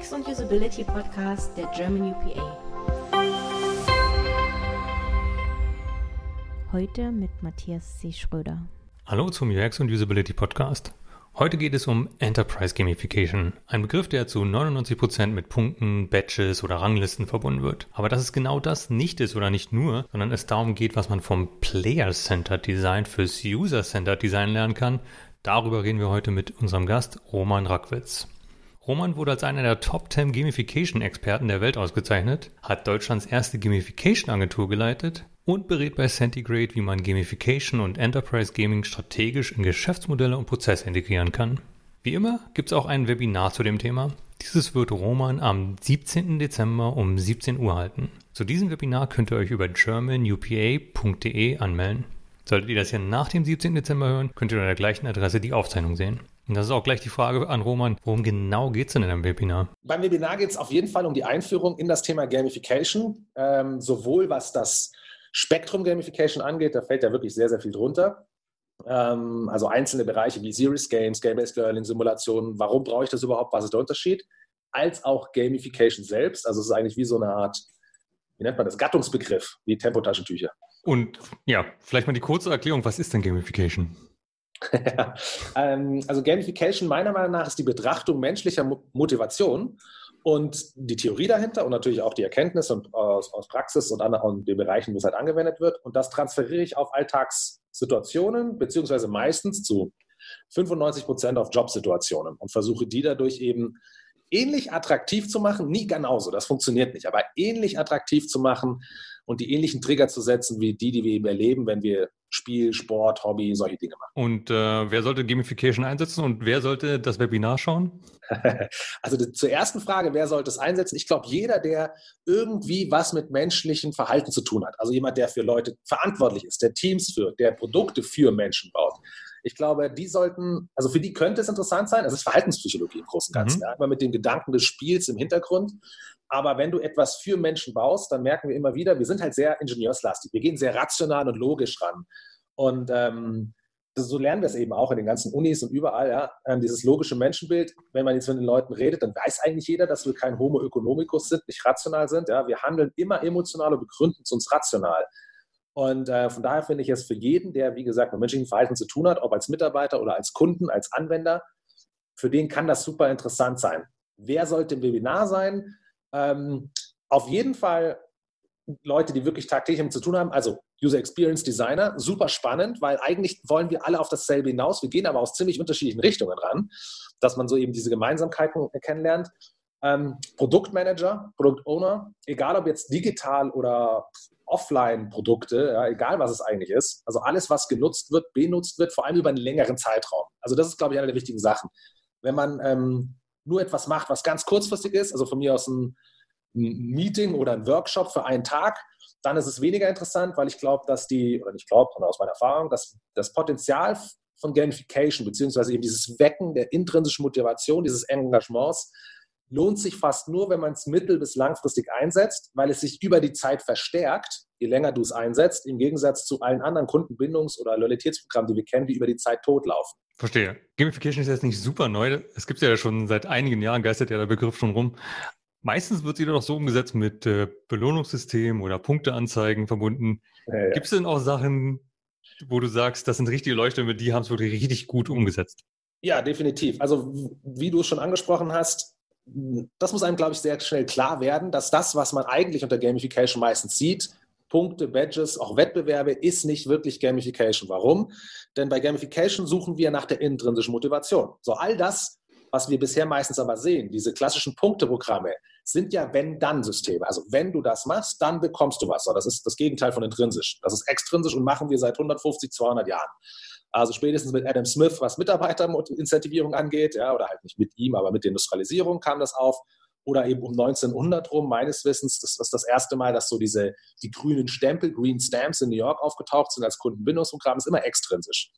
UX und Usability Podcast der German UPA. Heute mit Matthias C. Schröder. Hallo zum UX und Usability Podcast. Heute geht es um Enterprise Gamification, ein Begriff, der zu 99% mit Punkten, Badges oder Ranglisten verbunden wird. Aber dass es genau das nicht ist oder nicht nur, sondern es darum geht, was man vom Player-Centered Design fürs User-Centered Design lernen kann, darüber reden wir heute mit unserem Gast Roman Rackwitz. Roman wurde als einer der Top 10 Gamification-Experten der Welt ausgezeichnet, hat Deutschlands erste Gamification-Agentur geleitet und berät bei Centigrade, wie man Gamification und Enterprise Gaming strategisch in Geschäftsmodelle und Prozesse integrieren kann. Wie immer gibt es auch ein Webinar zu dem Thema. Dieses wird Roman am 17. Dezember um 17 Uhr halten. Zu diesem Webinar könnt ihr euch über germanupa.de anmelden. Solltet ihr das hier nach dem 17. Dezember hören, könnt ihr unter der gleichen Adresse die Aufzeichnung sehen. Und das ist auch gleich die Frage an Roman, worum genau geht es denn in einem Webinar? Beim Webinar geht es auf jeden Fall um die Einführung in das Thema Gamification, ähm, sowohl was das Spektrum Gamification angeht, da fällt ja wirklich sehr, sehr viel drunter. Ähm, also einzelne Bereiche wie Serious Games, Game-Based Learning, Simulationen, warum brauche ich das überhaupt, was ist der Unterschied? Als auch Gamification selbst, also es ist eigentlich wie so eine Art, wie nennt man das, Gattungsbegriff, wie Tempotaschentücher. Und ja, vielleicht mal die kurze Erklärung, was ist denn Gamification? ähm, also Gamification meiner Meinung nach ist die Betrachtung menschlicher Motivation und die Theorie dahinter und natürlich auch die Erkenntnis und aus, aus Praxis und, an, und den Bereichen, wo es halt angewendet wird. Und das transferiere ich auf Alltagssituationen, beziehungsweise meistens zu 95 Prozent auf Jobsituationen und versuche die dadurch eben ähnlich attraktiv zu machen, nie genauso, das funktioniert nicht, aber ähnlich attraktiv zu machen und die ähnlichen Trigger zu setzen, wie die, die wir eben erleben, wenn wir Spiel, Sport, Hobby, solche Dinge machen. Und äh, wer sollte Gamification einsetzen und wer sollte das Webinar schauen? also die, zur ersten Frage, wer sollte es einsetzen? Ich glaube, jeder, der irgendwie was mit menschlichem Verhalten zu tun hat. Also jemand, der für Leute verantwortlich ist, der Teams führt, der Produkte für Menschen baut. Ich glaube, die sollten, also für die könnte es interessant sein. Es ist Verhaltenspsychologie im Großen und Ganzen. Mhm. Ja, immer mit dem Gedanken des Spiels im Hintergrund. Aber wenn du etwas für Menschen baust, dann merken wir immer wieder, wir sind halt sehr ingenieurslastig. Wir gehen sehr rational und logisch ran. Und ähm, so lernen wir es eben auch in den ganzen Unis und überall, ja, ähm, dieses logische Menschenbild. Wenn man jetzt mit den Leuten redet, dann weiß eigentlich jeder, dass wir kein Homo economicus sind, nicht rational sind. Ja. Wir handeln immer emotional und begründen es uns rational. Und äh, von daher finde ich es für jeden, der, wie gesagt, mit menschlichen Verhalten zu tun hat, ob als Mitarbeiter oder als Kunden, als Anwender, für den kann das super interessant sein. Wer sollte im Webinar sein? Ähm, auf jeden Fall Leute, die wirklich tagtäglich damit zu tun haben. Also User Experience Designer, super spannend, weil eigentlich wollen wir alle auf dasselbe hinaus. Wir gehen aber aus ziemlich unterschiedlichen Richtungen ran, dass man so eben diese Gemeinsamkeiten kennenlernt. Ähm, Produktmanager, Produktowner, egal ob jetzt digital oder Offline-Produkte, ja, egal was es eigentlich ist. Also alles, was genutzt wird, benutzt wird, vor allem über einen längeren Zeitraum. Also das ist, glaube ich, eine der wichtigen Sachen. Wenn man ähm, nur etwas macht, was ganz kurzfristig ist, also von mir aus ein, ein Meeting oder ein Workshop für einen Tag, dann ist es weniger interessant, weil ich glaube, dass die, oder nicht glaube, sondern aus meiner Erfahrung, dass das Potenzial von Gamification, beziehungsweise eben dieses Wecken der intrinsischen Motivation, dieses Engagements, lohnt sich fast nur, wenn man es mittel- bis langfristig einsetzt, weil es sich über die Zeit verstärkt, je länger du es einsetzt, im Gegensatz zu allen anderen Kundenbindungs- oder Loyalitätsprogrammen, die wir kennen, die über die Zeit totlaufen. Verstehe. Gamification ist jetzt nicht super neu. Es gibt ja schon seit einigen Jahren, geistert ja der Begriff schon rum. Meistens wird sie doch so umgesetzt mit äh, Belohnungssystem oder Punkteanzeigen verbunden. Ja, ja. Gibt es denn auch Sachen, wo du sagst, das sind richtige Leuchtturme, die haben es wirklich richtig gut umgesetzt? Ja, definitiv. Also wie du es schon angesprochen hast, das muss einem, glaube ich, sehr schnell klar werden, dass das, was man eigentlich unter Gamification meistens sieht, Punkte, Badges, auch Wettbewerbe, ist nicht wirklich Gamification. Warum? Denn bei Gamification suchen wir nach der intrinsischen Motivation. So all das, was wir bisher meistens aber sehen, diese klassischen Punkteprogramme, sind ja Wenn-Dann-Systeme. Also wenn du das machst, dann bekommst du was. So, das ist das Gegenteil von intrinsisch. Das ist extrinsisch und machen wir seit 150, 200 Jahren. Also spätestens mit Adam Smith, was Mitarbeiterincentivierung angeht, ja, oder halt nicht mit ihm, aber mit der Industrialisierung kam das auf. Oder eben um 1900 rum, meines Wissens, das ist das erste Mal, dass so diese, die grünen Stempel, Green Stamps in New York aufgetaucht sind als Kundenbindungsprogramm, ist immer extrinsisch.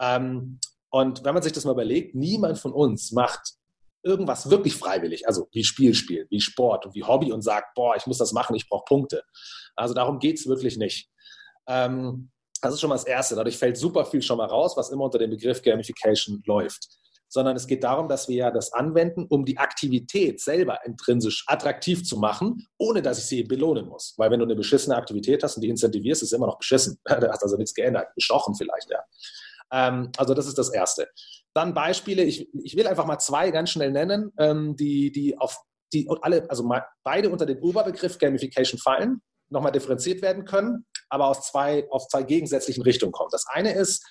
Ähm, und wenn man sich das mal überlegt, niemand von uns macht irgendwas wirklich freiwillig, also wie Spiel spielen, wie Sport und wie Hobby und sagt, boah, ich muss das machen, ich brauche Punkte. Also darum geht es wirklich nicht. Ähm, das ist schon mal das Erste. Dadurch fällt super viel schon mal raus, was immer unter dem Begriff Gamification läuft. sondern es geht darum, dass wir ja das anwenden, um die Aktivität selber intrinsisch attraktiv zu machen, ohne dass ich sie belohnen muss. Weil wenn du eine beschissene Aktivität hast und die incentivierst, ist es immer noch beschissen. Da hat also nichts geändert. Bestochen vielleicht, ja. Ähm, also das ist das Erste. Dann Beispiele, ich, ich will einfach mal zwei ganz schnell nennen, ähm, die, die auf die alle, also beide unter den Oberbegriff Gamification fallen, nochmal differenziert werden können, aber aus zwei, aus zwei gegensätzlichen Richtungen kommen. Das eine ist,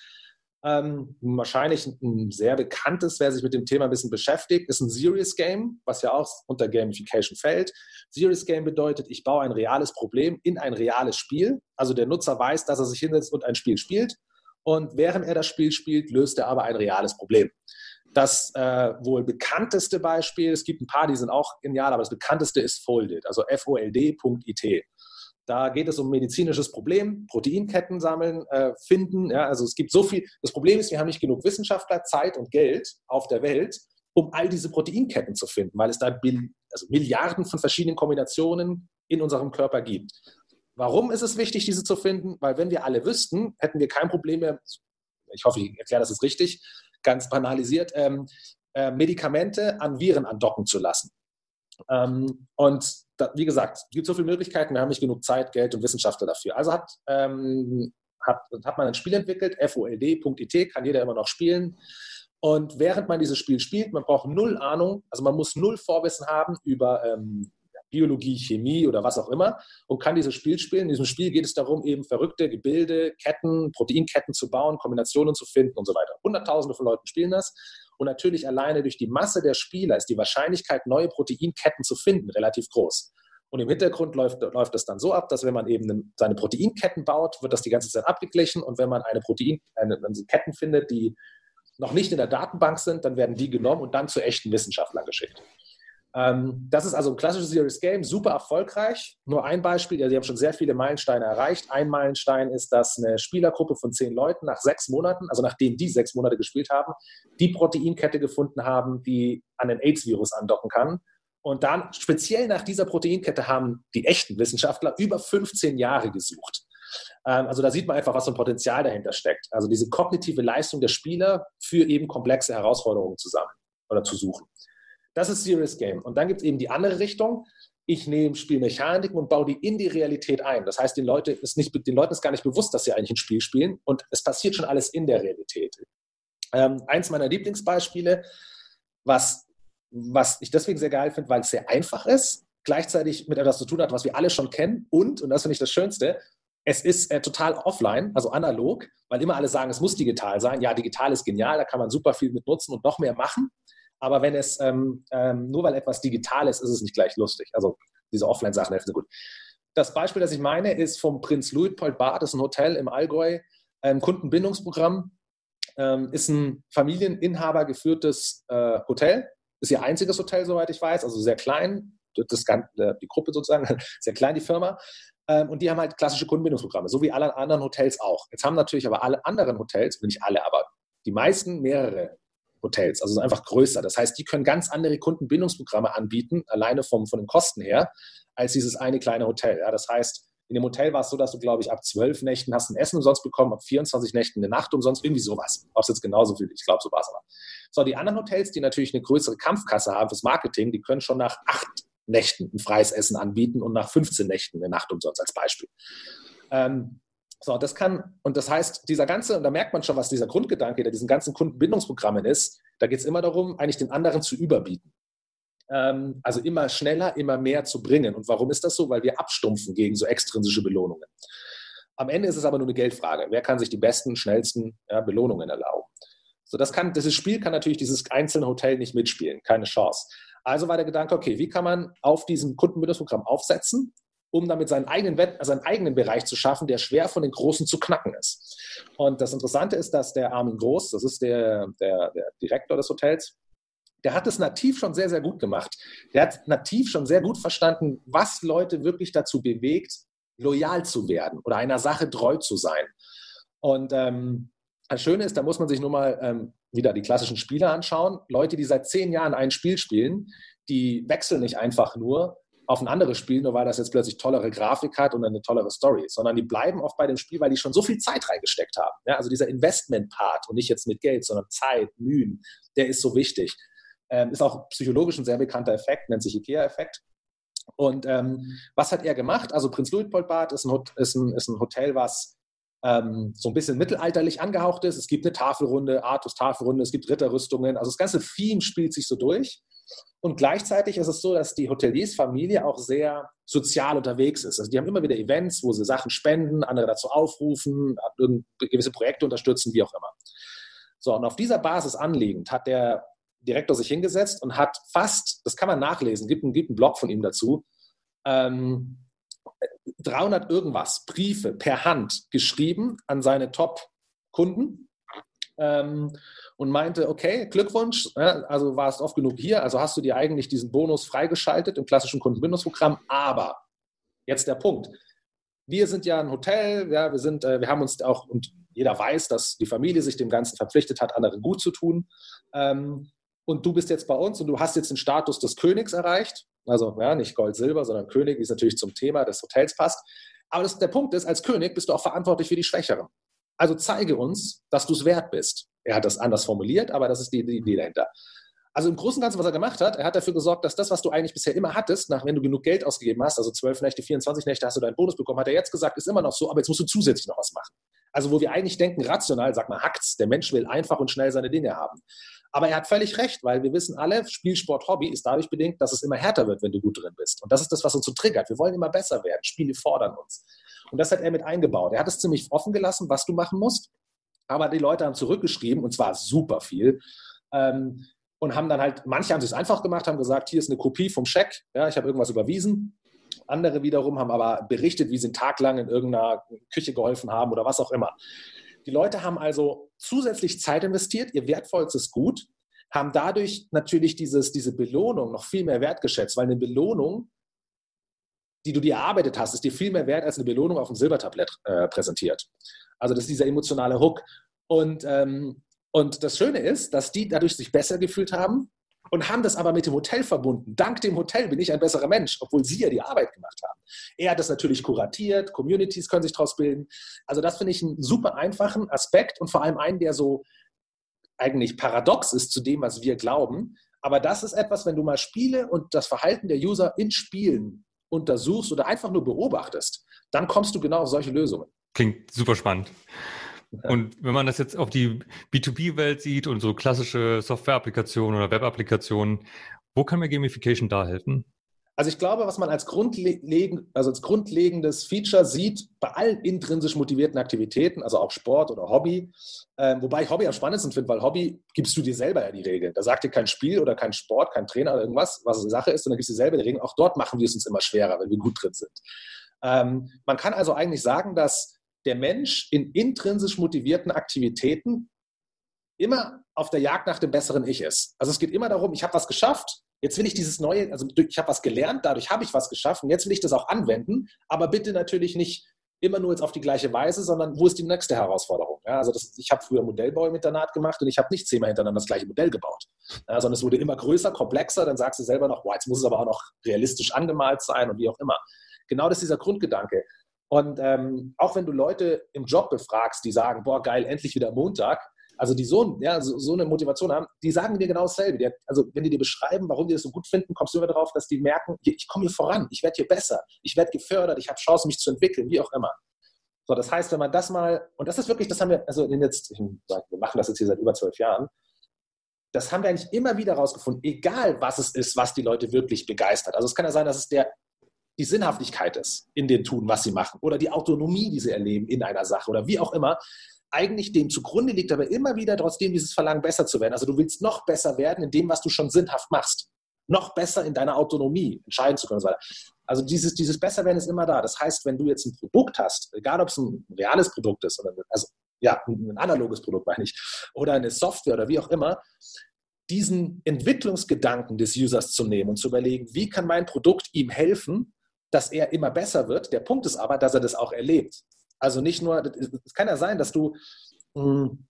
ähm, wahrscheinlich ein sehr bekanntes, wer sich mit dem Thema ein bisschen beschäftigt, ist ein Serious Game, was ja auch unter Gamification fällt. Serious Game bedeutet, ich baue ein reales Problem in ein reales Spiel. Also der Nutzer weiß, dass er sich hinsetzt und ein Spiel spielt. Und während er das Spiel spielt, löst er aber ein reales Problem. Das äh, wohl bekannteste Beispiel, es gibt ein paar, die sind auch genial, aber das bekannteste ist Folded, also fold.it. Da geht es um medizinisches Problem, Proteinketten sammeln, äh, finden. Ja, also es gibt so viel. Das Problem ist, wir haben nicht genug Wissenschaftler, Zeit und Geld auf der Welt, um all diese Proteinketten zu finden, weil es da also Milliarden von verschiedenen Kombinationen in unserem Körper gibt. Warum ist es wichtig, diese zu finden? Weil wenn wir alle wüssten, hätten wir kein Problem mehr. Ich hoffe, ich erkläre das jetzt richtig, ganz banalisiert, ähm, äh, Medikamente an Viren andocken zu lassen. Ähm, und da, wie gesagt, es gibt so viele Möglichkeiten, wir haben nicht genug Zeit, Geld und Wissenschaftler dafür. Also hat, ähm, hat, hat man ein Spiel entwickelt, fold.it, kann jeder immer noch spielen. Und während man dieses Spiel spielt, man braucht null Ahnung, also man muss null Vorwissen haben über ähm, Biologie, Chemie oder was auch immer und kann dieses Spiel spielen. In diesem Spiel geht es darum, eben verrückte Gebilde, Ketten, Proteinketten zu bauen, Kombinationen zu finden und so weiter. Hunderttausende von Leuten spielen das. Und natürlich alleine durch die Masse der Spieler ist die Wahrscheinlichkeit, neue Proteinketten zu finden, relativ groß. Und im Hintergrund läuft, läuft das dann so ab, dass wenn man eben seine Proteinketten baut, wird das die ganze Zeit abgeglichen. Und wenn man eine Protein, eine, eine Ketten findet, die noch nicht in der Datenbank sind, dann werden die genommen und dann zu echten Wissenschaftlern geschickt. Ähm, das ist also ein klassisches Serious Game, super erfolgreich. Nur ein Beispiel, ja, sie haben schon sehr viele Meilensteine erreicht. Ein Meilenstein ist, dass eine Spielergruppe von zehn Leuten nach sechs Monaten, also nachdem die sechs Monate gespielt haben, die Proteinkette gefunden haben, die an den AIDS-Virus andocken kann. Und dann speziell nach dieser Proteinkette haben die echten Wissenschaftler über 15 Jahre gesucht. Ähm, also da sieht man einfach, was für ein Potenzial dahinter steckt. Also diese kognitive Leistung der Spieler für eben komplexe Herausforderungen zusammen oder zu suchen. Das ist Serious Game. Und dann gibt es eben die andere Richtung. Ich nehme Spielmechaniken und baue die in die Realität ein. Das heißt, den, Leute ist nicht, den Leuten ist gar nicht bewusst, dass sie eigentlich ein Spiel spielen. Und es passiert schon alles in der Realität. Ähm, eins meiner Lieblingsbeispiele, was, was ich deswegen sehr geil finde, weil es sehr einfach ist, gleichzeitig mit etwas zu tun hat, was wir alle schon kennen. Und, und das finde ich das Schönste, es ist äh, total offline, also analog, weil immer alle sagen, es muss digital sein. Ja, digital ist genial, da kann man super viel mit nutzen und noch mehr machen. Aber wenn es, ähm, ähm, nur weil etwas digital ist, ist es nicht gleich lustig. Also diese Offline-Sachen helfen gut. Das Beispiel, das ich meine, ist vom Prinz Luitpold Bad, das ist ein Hotel im Allgäu, ein Kundenbindungsprogramm, ähm, ist ein Familieninhaber geführtes äh, Hotel, ist ihr einziges Hotel, soweit ich weiß, also sehr klein, das, die Gruppe sozusagen, sehr klein die Firma. Ähm, und die haben halt klassische Kundenbindungsprogramme, so wie alle anderen Hotels auch. Jetzt haben natürlich aber alle anderen Hotels, nicht alle, aber die meisten mehrere Hotels. Also einfach größer. Das heißt, die können ganz andere Kundenbindungsprogramme anbieten, alleine vom, von den Kosten her, als dieses eine kleine Hotel. Ja, das heißt, in dem Hotel war es so, dass du, glaube ich, ab zwölf Nächten hast ein Essen umsonst bekommen, ab 24 Nächten eine Nacht umsonst, irgendwie sowas. Ob es jetzt genauso viel, ich glaube, so war es aber. So, die anderen Hotels, die natürlich eine größere Kampfkasse haben fürs Marketing, die können schon nach acht Nächten ein freies Essen anbieten und nach 15 Nächten eine Nacht umsonst als Beispiel. Ähm, so, das kann, und das heißt, dieser ganze, und da merkt man schon, was dieser Grundgedanke der diesen ganzen Kundenbindungsprogrammen ist, da geht es immer darum, eigentlich den anderen zu überbieten. Ähm, also immer schneller, immer mehr zu bringen. Und warum ist das so? Weil wir abstumpfen gegen so extrinsische Belohnungen. Am Ende ist es aber nur eine Geldfrage. Wer kann sich die besten, schnellsten ja, Belohnungen erlauben? So, das kann, dieses Spiel kann natürlich dieses einzelne Hotel nicht mitspielen, keine Chance. Also war der Gedanke, okay, wie kann man auf diesem Kundenbindungsprogramm aufsetzen, um damit seinen eigenen, seinen eigenen Bereich zu schaffen, der schwer von den Großen zu knacken ist. Und das Interessante ist, dass der Armin Groß, das ist der, der, der Direktor des Hotels, der hat es nativ schon sehr, sehr gut gemacht. Der hat nativ schon sehr gut verstanden, was Leute wirklich dazu bewegt, loyal zu werden oder einer Sache treu zu sein. Und ähm, das Schöne ist, da muss man sich nur mal ähm, wieder die klassischen Spiele anschauen. Leute, die seit zehn Jahren ein Spiel spielen, die wechseln nicht einfach nur, auf ein anderes Spiel, nur weil das jetzt plötzlich tollere Grafik hat und eine tollere Story, sondern die bleiben oft bei dem Spiel, weil die schon so viel Zeit reingesteckt haben. Ja, also dieser Investment-Part und nicht jetzt mit Geld, sondern Zeit, Mühen, der ist so wichtig. Ähm, ist auch psychologisch ein sehr bekannter Effekt, nennt sich IKEA-Effekt. Und ähm, was hat er gemacht? Also Prinz Luitpoldbad ist ein, ist ein, ist ein Hotel, was ähm, so ein bisschen mittelalterlich angehaucht ist. Es gibt eine Tafelrunde, Artus Tafelrunde, es gibt Ritterrüstungen. Also das ganze Theme spielt sich so durch. Und gleichzeitig ist es so, dass die Hoteliersfamilie auch sehr sozial unterwegs ist. Also die haben immer wieder Events, wo sie Sachen spenden, andere dazu aufrufen, gewisse Projekte unterstützen, wie auch immer. So, und auf dieser Basis anliegend hat der Direktor sich hingesetzt und hat fast, das kann man nachlesen, gibt, einen, gibt einen Blog von ihm dazu, ähm, 300 irgendwas Briefe per Hand geschrieben an seine Top-Kunden ähm, und meinte, okay, Glückwunsch, ja, also warst oft genug hier, also hast du dir eigentlich diesen Bonus freigeschaltet im klassischen Kundenbindungsprogramm, aber jetzt der Punkt. Wir sind ja ein Hotel, ja, wir sind, äh, wir haben uns auch, und jeder weiß, dass die Familie sich dem Ganzen verpflichtet hat, anderen gut zu tun. Ähm, und du bist jetzt bei uns und du hast jetzt den Status des Königs erreicht. Also ja, nicht Gold, Silber, sondern König, wie es natürlich zum Thema des Hotels passt. Aber das, der Punkt ist, als König bist du auch verantwortlich für die Schwächeren. Also zeige uns, dass du es wert bist. Er hat das anders formuliert, aber das ist die, die Idee dahinter. Also im Großen und Ganzen, was er gemacht hat, er hat dafür gesorgt, dass das, was du eigentlich bisher immer hattest, nach wenn du genug Geld ausgegeben hast, also 12 Nächte, 24 Nächte hast du deinen Bonus bekommen, hat er jetzt gesagt, ist immer noch so, aber jetzt musst du zusätzlich noch was machen. Also wo wir eigentlich denken, rational, sag mal, hackt's, der Mensch will einfach und schnell seine Dinge haben. Aber er hat völlig recht, weil wir wissen alle, Spielsport, Hobby ist dadurch bedingt, dass es immer härter wird, wenn du gut drin bist. Und das ist das, was uns so triggert. Wir wollen immer besser werden. Spiele fordern uns. Und das hat er mit eingebaut. Er hat es ziemlich offen gelassen, was du machen musst. Aber die Leute haben zurückgeschrieben, und zwar super viel. Ähm, und haben dann halt, manche haben es einfach gemacht, haben gesagt, hier ist eine Kopie vom Scheck, ja, ich habe irgendwas überwiesen. Andere wiederum haben aber berichtet, wie sie einen Tag lang in irgendeiner Küche geholfen haben oder was auch immer. Die Leute haben also zusätzlich Zeit investiert, ihr wertvollstes Gut, haben dadurch natürlich dieses, diese Belohnung noch viel mehr wertgeschätzt, weil eine Belohnung, die du dir erarbeitet hast, ist dir viel mehr wert als eine Belohnung auf dem Silbertablett äh, präsentiert. Also das ist dieser emotionale Hook. Und, ähm, und das Schöne ist, dass die dadurch sich besser gefühlt haben, und haben das aber mit dem Hotel verbunden. Dank dem Hotel bin ich ein besserer Mensch, obwohl sie ja die Arbeit gemacht haben. Er hat das natürlich kuratiert, Communities können sich daraus bilden. Also das finde ich einen super einfachen Aspekt und vor allem einen, der so eigentlich paradox ist zu dem, was wir glauben. Aber das ist etwas, wenn du mal Spiele und das Verhalten der User in Spielen untersuchst oder einfach nur beobachtest, dann kommst du genau auf solche Lösungen. Klingt super spannend. Und wenn man das jetzt auf die B2B-Welt sieht und so klassische Software-Applikationen oder Web-Applikationen, wo kann mir Gamification da helfen? Also ich glaube, was man als, grundlegend, also als grundlegendes Feature sieht bei allen intrinsisch motivierten Aktivitäten, also auch Sport oder Hobby, äh, wobei ich Hobby am spannendsten finde, weil Hobby gibst du dir selber ja die Regeln. Da sagt dir kein Spiel oder kein Sport, kein Trainer oder irgendwas, was eine Sache ist, sondern gibst du dir selber die Regeln. Auch dort machen wir es uns immer schwerer, wenn wir gut drin sind. Ähm, man kann also eigentlich sagen, dass der Mensch in intrinsisch motivierten Aktivitäten immer auf der Jagd nach dem besseren Ich ist. Also es geht immer darum, ich habe was geschafft, jetzt will ich dieses neue, also ich habe was gelernt, dadurch habe ich was geschafft und jetzt will ich das auch anwenden, aber bitte natürlich nicht immer nur jetzt auf die gleiche Weise, sondern wo ist die nächste Herausforderung? Ja, also das, ich habe früher Modellbau im Internat gemacht und ich habe nicht zehnmal hintereinander das gleiche Modell gebaut, ja, sondern es wurde immer größer, komplexer, dann sagst du selber noch, boah, jetzt muss es aber auch noch realistisch angemalt sein und wie auch immer. Genau das ist dieser Grundgedanke. Und ähm, auch wenn du Leute im Job befragst, die sagen, boah, geil, endlich wieder Montag, also die so, ja, so, so eine Motivation haben, die sagen dir genau dasselbe. Die, also wenn die dir beschreiben, warum die das so gut finden, kommst du immer darauf, dass die merken, ich komme hier voran, ich werde hier besser, ich werde gefördert, ich habe Chancen, mich zu entwickeln, wie auch immer. So, das heißt, wenn man das mal, und das ist wirklich, das haben wir, also jetzt, sag, wir machen das jetzt hier seit über zwölf Jahren, das haben wir eigentlich immer wieder rausgefunden, egal was es ist, was die Leute wirklich begeistert. Also es kann ja sein, dass es der die Sinnhaftigkeit ist in dem Tun, was sie machen oder die Autonomie, die sie erleben in einer Sache oder wie auch immer, eigentlich dem zugrunde liegt, aber immer wieder trotzdem dieses Verlangen, besser zu werden. Also du willst noch besser werden in dem, was du schon sinnhaft machst. Noch besser in deiner Autonomie entscheiden zu können. Also dieses, dieses Besserwerden ist immer da. Das heißt, wenn du jetzt ein Produkt hast, egal ob es ein reales Produkt ist oder also, ja, ein analoges Produkt meine ich, oder eine Software oder wie auch immer, diesen Entwicklungsgedanken des Users zu nehmen und zu überlegen, wie kann mein Produkt ihm helfen, dass er immer besser wird. Der Punkt ist aber, dass er das auch erlebt. Also nicht nur, es kann ja sein, dass du, hm,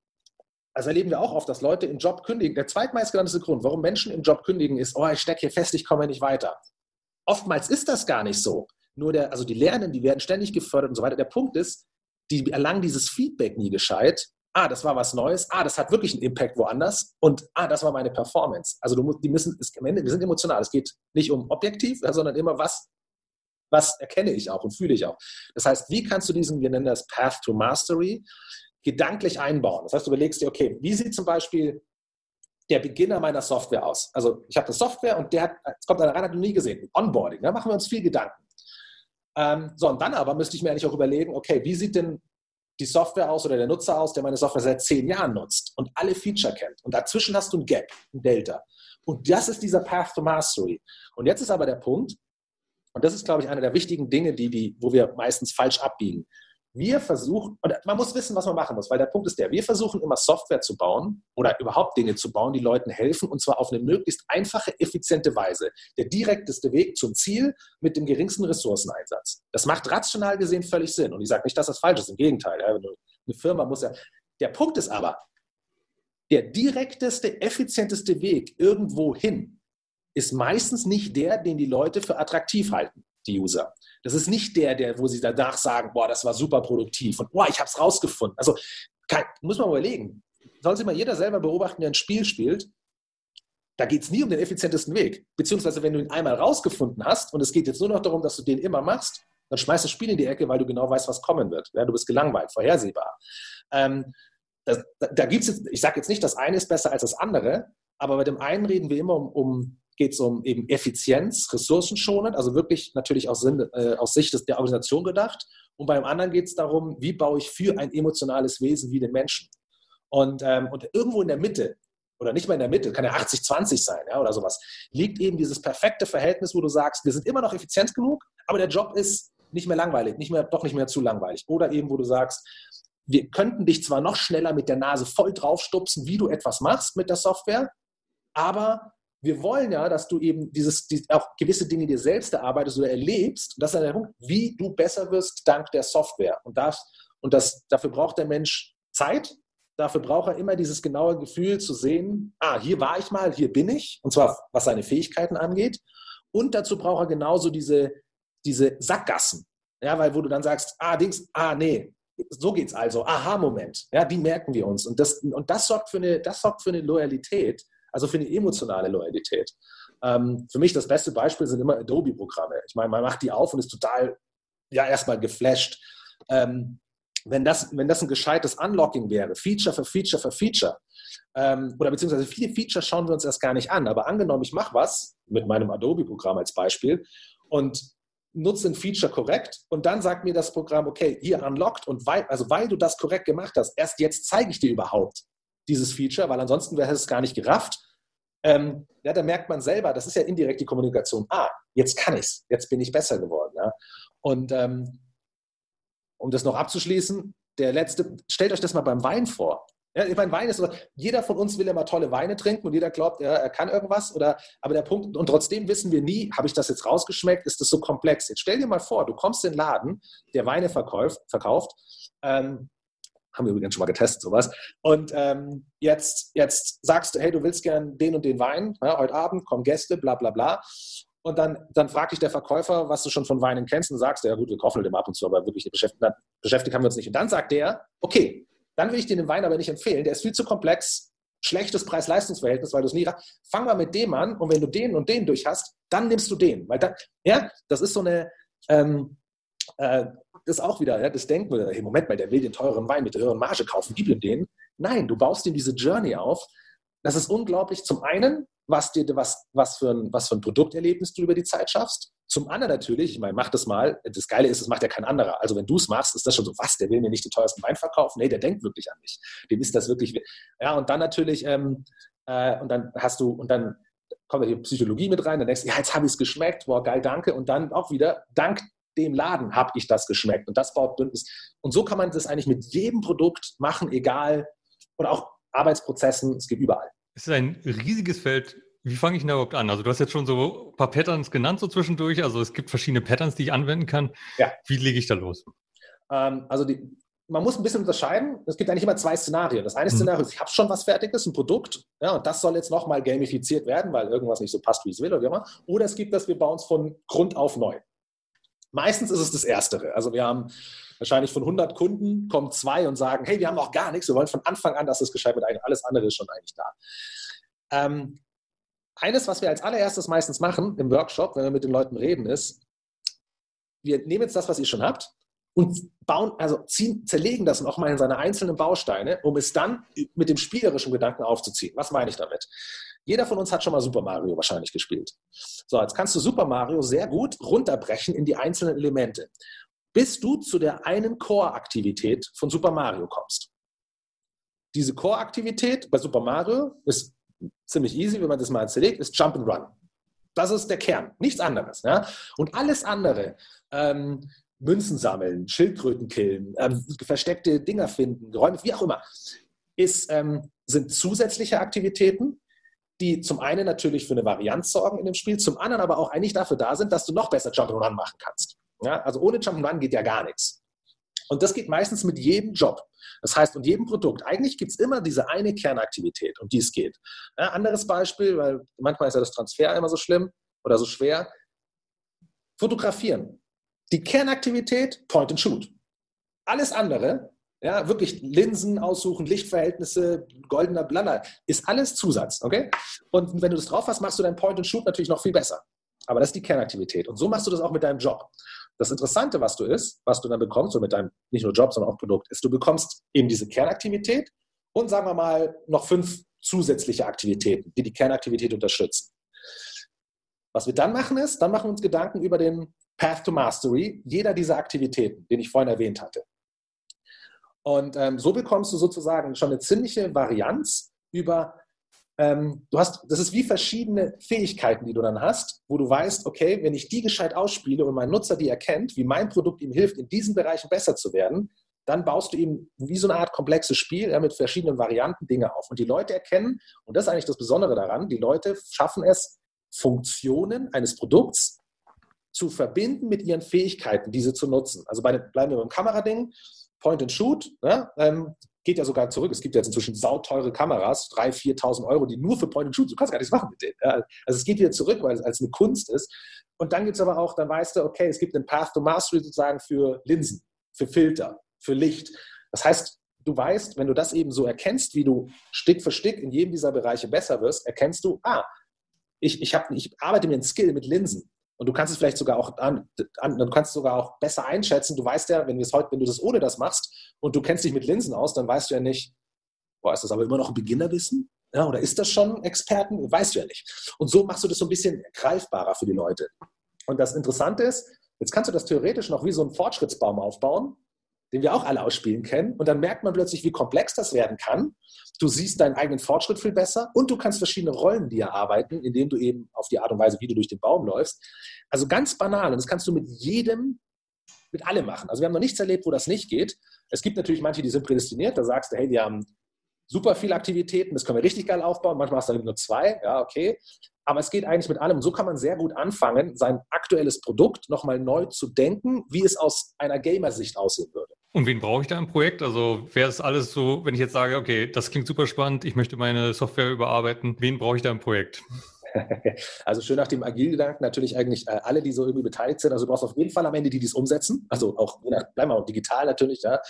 also erleben wir auch oft, dass Leute im Job kündigen. Der zweitmeistgenannte Grund, warum Menschen im Job kündigen, ist, oh, ich stecke hier fest, ich komme nicht weiter. oftmals ist das gar nicht so. Nur der, also die Lernen, die werden ständig gefördert und so weiter. Der Punkt ist, die erlangen dieses Feedback nie gescheit. Ah, das war was Neues. Ah, das hat wirklich einen Impact woanders. Und ah, das war meine Performance. Also du die müssen, es, am Ende, wir sind emotional. Es geht nicht um objektiv, sondern immer was, was erkenne ich auch und fühle ich auch. Das heißt, wie kannst du diesen, wir nennen das Path to Mastery, gedanklich einbauen? Das heißt, du überlegst dir, okay, wie sieht zum Beispiel der Beginner meiner Software aus? Also ich habe eine Software und der hat, es kommt einer rein, hat noch nie gesehen. Onboarding, da machen wir uns viel Gedanken. Ähm, so, und dann aber müsste ich mir eigentlich auch überlegen, okay, wie sieht denn die Software aus oder der Nutzer aus, der meine Software seit zehn Jahren nutzt und alle Feature kennt. Und dazwischen hast du ein Gap, ein Delta. Und das ist dieser Path to Mastery. Und jetzt ist aber der Punkt, und das ist, glaube ich, einer der wichtigen Dinge, die, die, wo wir meistens falsch abbiegen. Wir versuchen, und man muss wissen, was man machen muss, weil der Punkt ist der, wir versuchen immer Software zu bauen oder überhaupt Dinge zu bauen, die Leuten helfen, und zwar auf eine möglichst einfache, effiziente Weise. Der direkteste Weg zum Ziel mit dem geringsten Ressourceneinsatz. Das macht rational gesehen völlig Sinn. Und ich sage nicht, dass das falsch ist, im Gegenteil. Eine Firma muss ja. Der Punkt ist aber, der direkteste, effizienteste Weg irgendwo hin ist meistens nicht der, den die Leute für attraktiv halten, die User. Das ist nicht der, der, wo sie danach sagen, boah, das war super produktiv und boah, ich habe es rausgefunden. Also kann, muss man überlegen. Soll sich mal jeder selber beobachten, der ein Spiel spielt. Da geht es nie um den effizientesten Weg. Beziehungsweise, wenn du ihn einmal rausgefunden hast und es geht jetzt nur noch darum, dass du den immer machst, dann schmeißt das Spiel in die Ecke, weil du genau weißt, was kommen wird. Ja, du bist gelangweilt, vorhersehbar. Ähm, das, da, da gibt es, ich sage jetzt nicht, das eine ist besser als das andere, aber bei dem einen reden wir immer um, um geht es um eben Effizienz, ressourcenschonend, also wirklich natürlich aus, Sinn, äh, aus Sicht der Organisation gedacht. Und beim anderen geht es darum, wie baue ich für ein emotionales Wesen wie den Menschen. Und, ähm, und irgendwo in der Mitte, oder nicht mal in der Mitte, kann ja 80-20 sein ja, oder sowas, liegt eben dieses perfekte Verhältnis, wo du sagst, wir sind immer noch effizient genug, aber der Job ist nicht mehr langweilig, nicht mehr, doch nicht mehr zu langweilig. Oder eben, wo du sagst, wir könnten dich zwar noch schneller mit der Nase voll draufstupsen, wie du etwas machst mit der Software, aber wir wollen ja, dass du eben dieses, die, auch gewisse Dinge dir selbst erarbeitest oder erlebst. Und das ist der Punkt, wie du besser wirst dank der Software. Und, das, und das, dafür braucht der Mensch Zeit. Dafür braucht er immer dieses genaue Gefühl zu sehen, ah, hier war ich mal, hier bin ich. Und zwar, was seine Fähigkeiten angeht. Und dazu braucht er genauso diese, diese Sackgassen. Ja, weil wo du dann sagst, ah, Dings, ah, nee, so geht's also. Aha-Moment. Ja, die merken wir uns. Und das, und das sorgt für eine, das sorgt für eine Loyalität also für eine emotionale Loyalität. Ähm, für mich das beste Beispiel sind immer Adobe-Programme. Ich meine, man macht die auf und ist total, ja, erstmal geflasht. Ähm, wenn das, wenn das ein gescheites Unlocking wäre, Feature für Feature für Feature, ähm, oder beziehungsweise viele Features schauen wir uns erst gar nicht an, aber angenommen, ich mache was mit meinem Adobe-Programm als Beispiel und nutze ein Feature korrekt und dann sagt mir das Programm, okay, hier unlocked und weil, also weil du das korrekt gemacht hast, erst jetzt zeige ich dir überhaupt, dieses Feature, weil ansonsten wäre es gar nicht gerafft. Ähm, ja, da merkt man selber, das ist ja indirekt die Kommunikation. Ah, jetzt kann ich es, jetzt bin ich besser geworden. Ja? Und ähm, um das noch abzuschließen, der letzte, stellt euch das mal beim Wein vor. Ja, ich meine, Wein ist, jeder von uns will immer tolle Weine trinken und jeder glaubt, er, er kann irgendwas. Oder, aber der Punkt, und trotzdem wissen wir nie, habe ich das jetzt rausgeschmeckt, ist das so komplex. Jetzt stell dir mal vor, du kommst in den Laden, der Weine verkauft, verkauft ähm, haben wir übrigens schon mal getestet, sowas. Und ähm, jetzt, jetzt sagst du, hey, du willst gern den und den Wein, ja, heute Abend kommen Gäste, bla bla bla. Und dann, dann fragt dich der Verkäufer, was du schon von Weinen kennst, und sagst, ja gut, wir kaufen dem ab und zu, aber wirklich beschäftigt, beschäftigt haben wir uns nicht. Und dann sagt der, okay, dann will ich dir den Wein aber nicht empfehlen, der ist viel zu komplex, schlechtes Preis-Leistungs-Verhältnis, weil du es nie Fang mal mit dem an und wenn du den und den durch hast, dann nimmst du den. Weil dann, ja, das ist so eine, ähm, äh, das auch wieder, ja, das denken wir, hey, Moment mal, der will den teuren Wein mit der höheren Marge kaufen, gib ihm den. Nein, du baust ihm diese Journey auf. Das ist unglaublich. Zum einen, was, dir, was, was, für ein, was für ein Produkterlebnis du über die Zeit schaffst. Zum anderen natürlich, ich meine, mach das mal. Das Geile ist, es macht ja kein anderer. Also wenn du es machst, ist das schon so, was, der will mir nicht den teuersten Wein verkaufen? Nee, der denkt wirklich an mich. Dem ist das wirklich. Ja, und dann natürlich, ähm, äh, und dann hast du, und dann kommt die Psychologie mit rein, dann denkst du, ja, jetzt habe ich es geschmeckt, boah, geil, danke. Und dann auch wieder, dank dem Laden habe ich das geschmeckt. Und das baut Bündnis. Und so kann man das eigentlich mit jedem Produkt machen, egal, oder auch Arbeitsprozessen, es geht überall. Es ist ein riesiges Feld. Wie fange ich denn da überhaupt an? Also du hast jetzt schon so ein paar Patterns genannt, so zwischendurch. Also es gibt verschiedene Patterns, die ich anwenden kann. Ja. Wie lege ich da los? Ähm, also die, man muss ein bisschen unterscheiden. Es gibt eigentlich immer zwei Szenarien. Das eine mhm. Szenario ist, ich habe schon was Fertiges, ein Produkt, ja, und das soll jetzt nochmal gamifiziert werden, weil irgendwas nicht so passt, wie es will oder wie immer. Oder es gibt das, wir bauen es von Grund auf neu. Meistens ist es das Erstere. Also wir haben wahrscheinlich von 100 Kunden kommen zwei und sagen, hey, wir haben noch gar nichts, wir wollen von Anfang an, dass es gescheit wird. Alles andere ist schon eigentlich da. Ähm, eines, was wir als allererstes meistens machen im Workshop, wenn wir mit den Leuten reden, ist, wir nehmen jetzt das, was ihr schon habt, und bauen, also ziehen, zerlegen das nochmal in seine einzelnen Bausteine, um es dann mit dem spielerischen Gedanken aufzuziehen. Was meine ich damit? Jeder von uns hat schon mal Super Mario wahrscheinlich gespielt. So, jetzt kannst du Super Mario sehr gut runterbrechen in die einzelnen Elemente, bis du zu der einen Core-Aktivität von Super Mario kommst. Diese Core-Aktivität bei Super Mario ist ziemlich easy, wenn man das mal zerlegt, ist Jump and Run. Das ist der Kern, nichts anderes. Ja? Und alles andere, ähm, Münzen sammeln, Schildkröten killen, ähm, versteckte Dinger finden, Räume, wie auch immer, ist, ähm, sind zusätzliche Aktivitäten, die zum einen natürlich für eine Varianz sorgen in dem Spiel, zum anderen aber auch eigentlich dafür da sind, dass du noch besser Jump'n'Run machen kannst. Ja? Also ohne Jump'n'Run geht ja gar nichts. Und das geht meistens mit jedem Job. Das heißt, und jedem Produkt. Eigentlich gibt es immer diese eine Kernaktivität, um die es geht. Ja, anderes Beispiel, weil manchmal ist ja das Transfer immer so schlimm oder so schwer. Fotografieren. Die Kernaktivität, Point and Shoot. Alles andere, ja, wirklich Linsen aussuchen, Lichtverhältnisse, goldener Blender, ist alles Zusatz, okay? Und wenn du das drauf hast, machst du dein Point and Shoot natürlich noch viel besser. Aber das ist die Kernaktivität. Und so machst du das auch mit deinem Job. Das Interessante, was du ist, was du dann bekommst, so mit deinem nicht nur Job, sondern auch Produkt, ist, du bekommst eben diese Kernaktivität und sagen wir mal noch fünf zusätzliche Aktivitäten, die die Kernaktivität unterstützen. Was wir dann machen ist, dann machen wir uns Gedanken über den Path to Mastery jeder dieser Aktivitäten, den ich vorhin erwähnt hatte. Und ähm, so bekommst du sozusagen schon eine ziemliche Varianz über, ähm, du hast, das ist wie verschiedene Fähigkeiten, die du dann hast, wo du weißt, okay, wenn ich die gescheit ausspiele und mein Nutzer die erkennt, wie mein Produkt ihm hilft, in diesen Bereichen besser zu werden, dann baust du ihm wie so eine Art komplexes Spiel ja, mit verschiedenen Varianten Dinge auf. Und die Leute erkennen, und das ist eigentlich das Besondere daran, die Leute schaffen es, Funktionen eines Produkts zu verbinden mit ihren Fähigkeiten, diese zu nutzen. Also bei, bleiben wir beim Kamerading, Point and Shoot, ne, ähm, geht ja sogar zurück. Es gibt jetzt inzwischen sauteure Kameras, 3.000, 4.000 Euro, die nur für Point and Shoot, du kannst gar nichts machen mit denen. Ja. Also es geht wieder zurück, weil es als eine Kunst ist. Und dann gibt es aber auch, dann weißt du, okay, es gibt einen Path to Mastery sozusagen für Linsen, für Filter, für Licht. Das heißt, du weißt, wenn du das eben so erkennst, wie du Stück für Stück in jedem dieser Bereiche besser wirst, erkennst du, ah, ich, ich, hab, ich arbeite mir einen Skill mit Linsen. Und du kannst es vielleicht sogar auch an, an, du kannst sogar auch besser einschätzen. Du weißt ja, wenn, heute, wenn du das ohne das machst und du kennst dich mit Linsen aus, dann weißt du ja nicht, boah, ist das aber immer noch ein Beginnerwissen? Ja, oder ist das schon Experten? Weißt du ja nicht. Und so machst du das so ein bisschen greifbarer für die Leute. Und das Interessante ist, jetzt kannst du das theoretisch noch wie so einen Fortschrittsbaum aufbauen den wir auch alle ausspielen kennen. Und dann merkt man plötzlich, wie komplex das werden kann. Du siehst deinen eigenen Fortschritt viel besser und du kannst verschiedene Rollen dir erarbeiten, indem du eben auf die Art und Weise, wie du durch den Baum läufst. Also ganz banal. Und das kannst du mit jedem, mit allem machen. Also wir haben noch nichts erlebt, wo das nicht geht. Es gibt natürlich manche, die sind prädestiniert. Da sagst du, hey, wir haben super viele Aktivitäten, das können wir richtig geil aufbauen. Manchmal hast du nur zwei, ja, okay. Aber es geht eigentlich mit allem. So kann man sehr gut anfangen, sein aktuelles Produkt nochmal neu zu denken, wie es aus einer Gamer-Sicht aussehen würde. Und wen brauche ich da im Projekt? Also wäre es alles so, wenn ich jetzt sage, okay, das klingt super spannend, ich möchte meine Software überarbeiten, wen brauche ich da im Projekt? Also schön nach dem Agilgedanken natürlich eigentlich äh, alle, die so irgendwie beteiligt sind. Also du brauchst auf jeden Fall am Ende die, die es umsetzen. Also auch, bleiben wir auch digital natürlich, ja.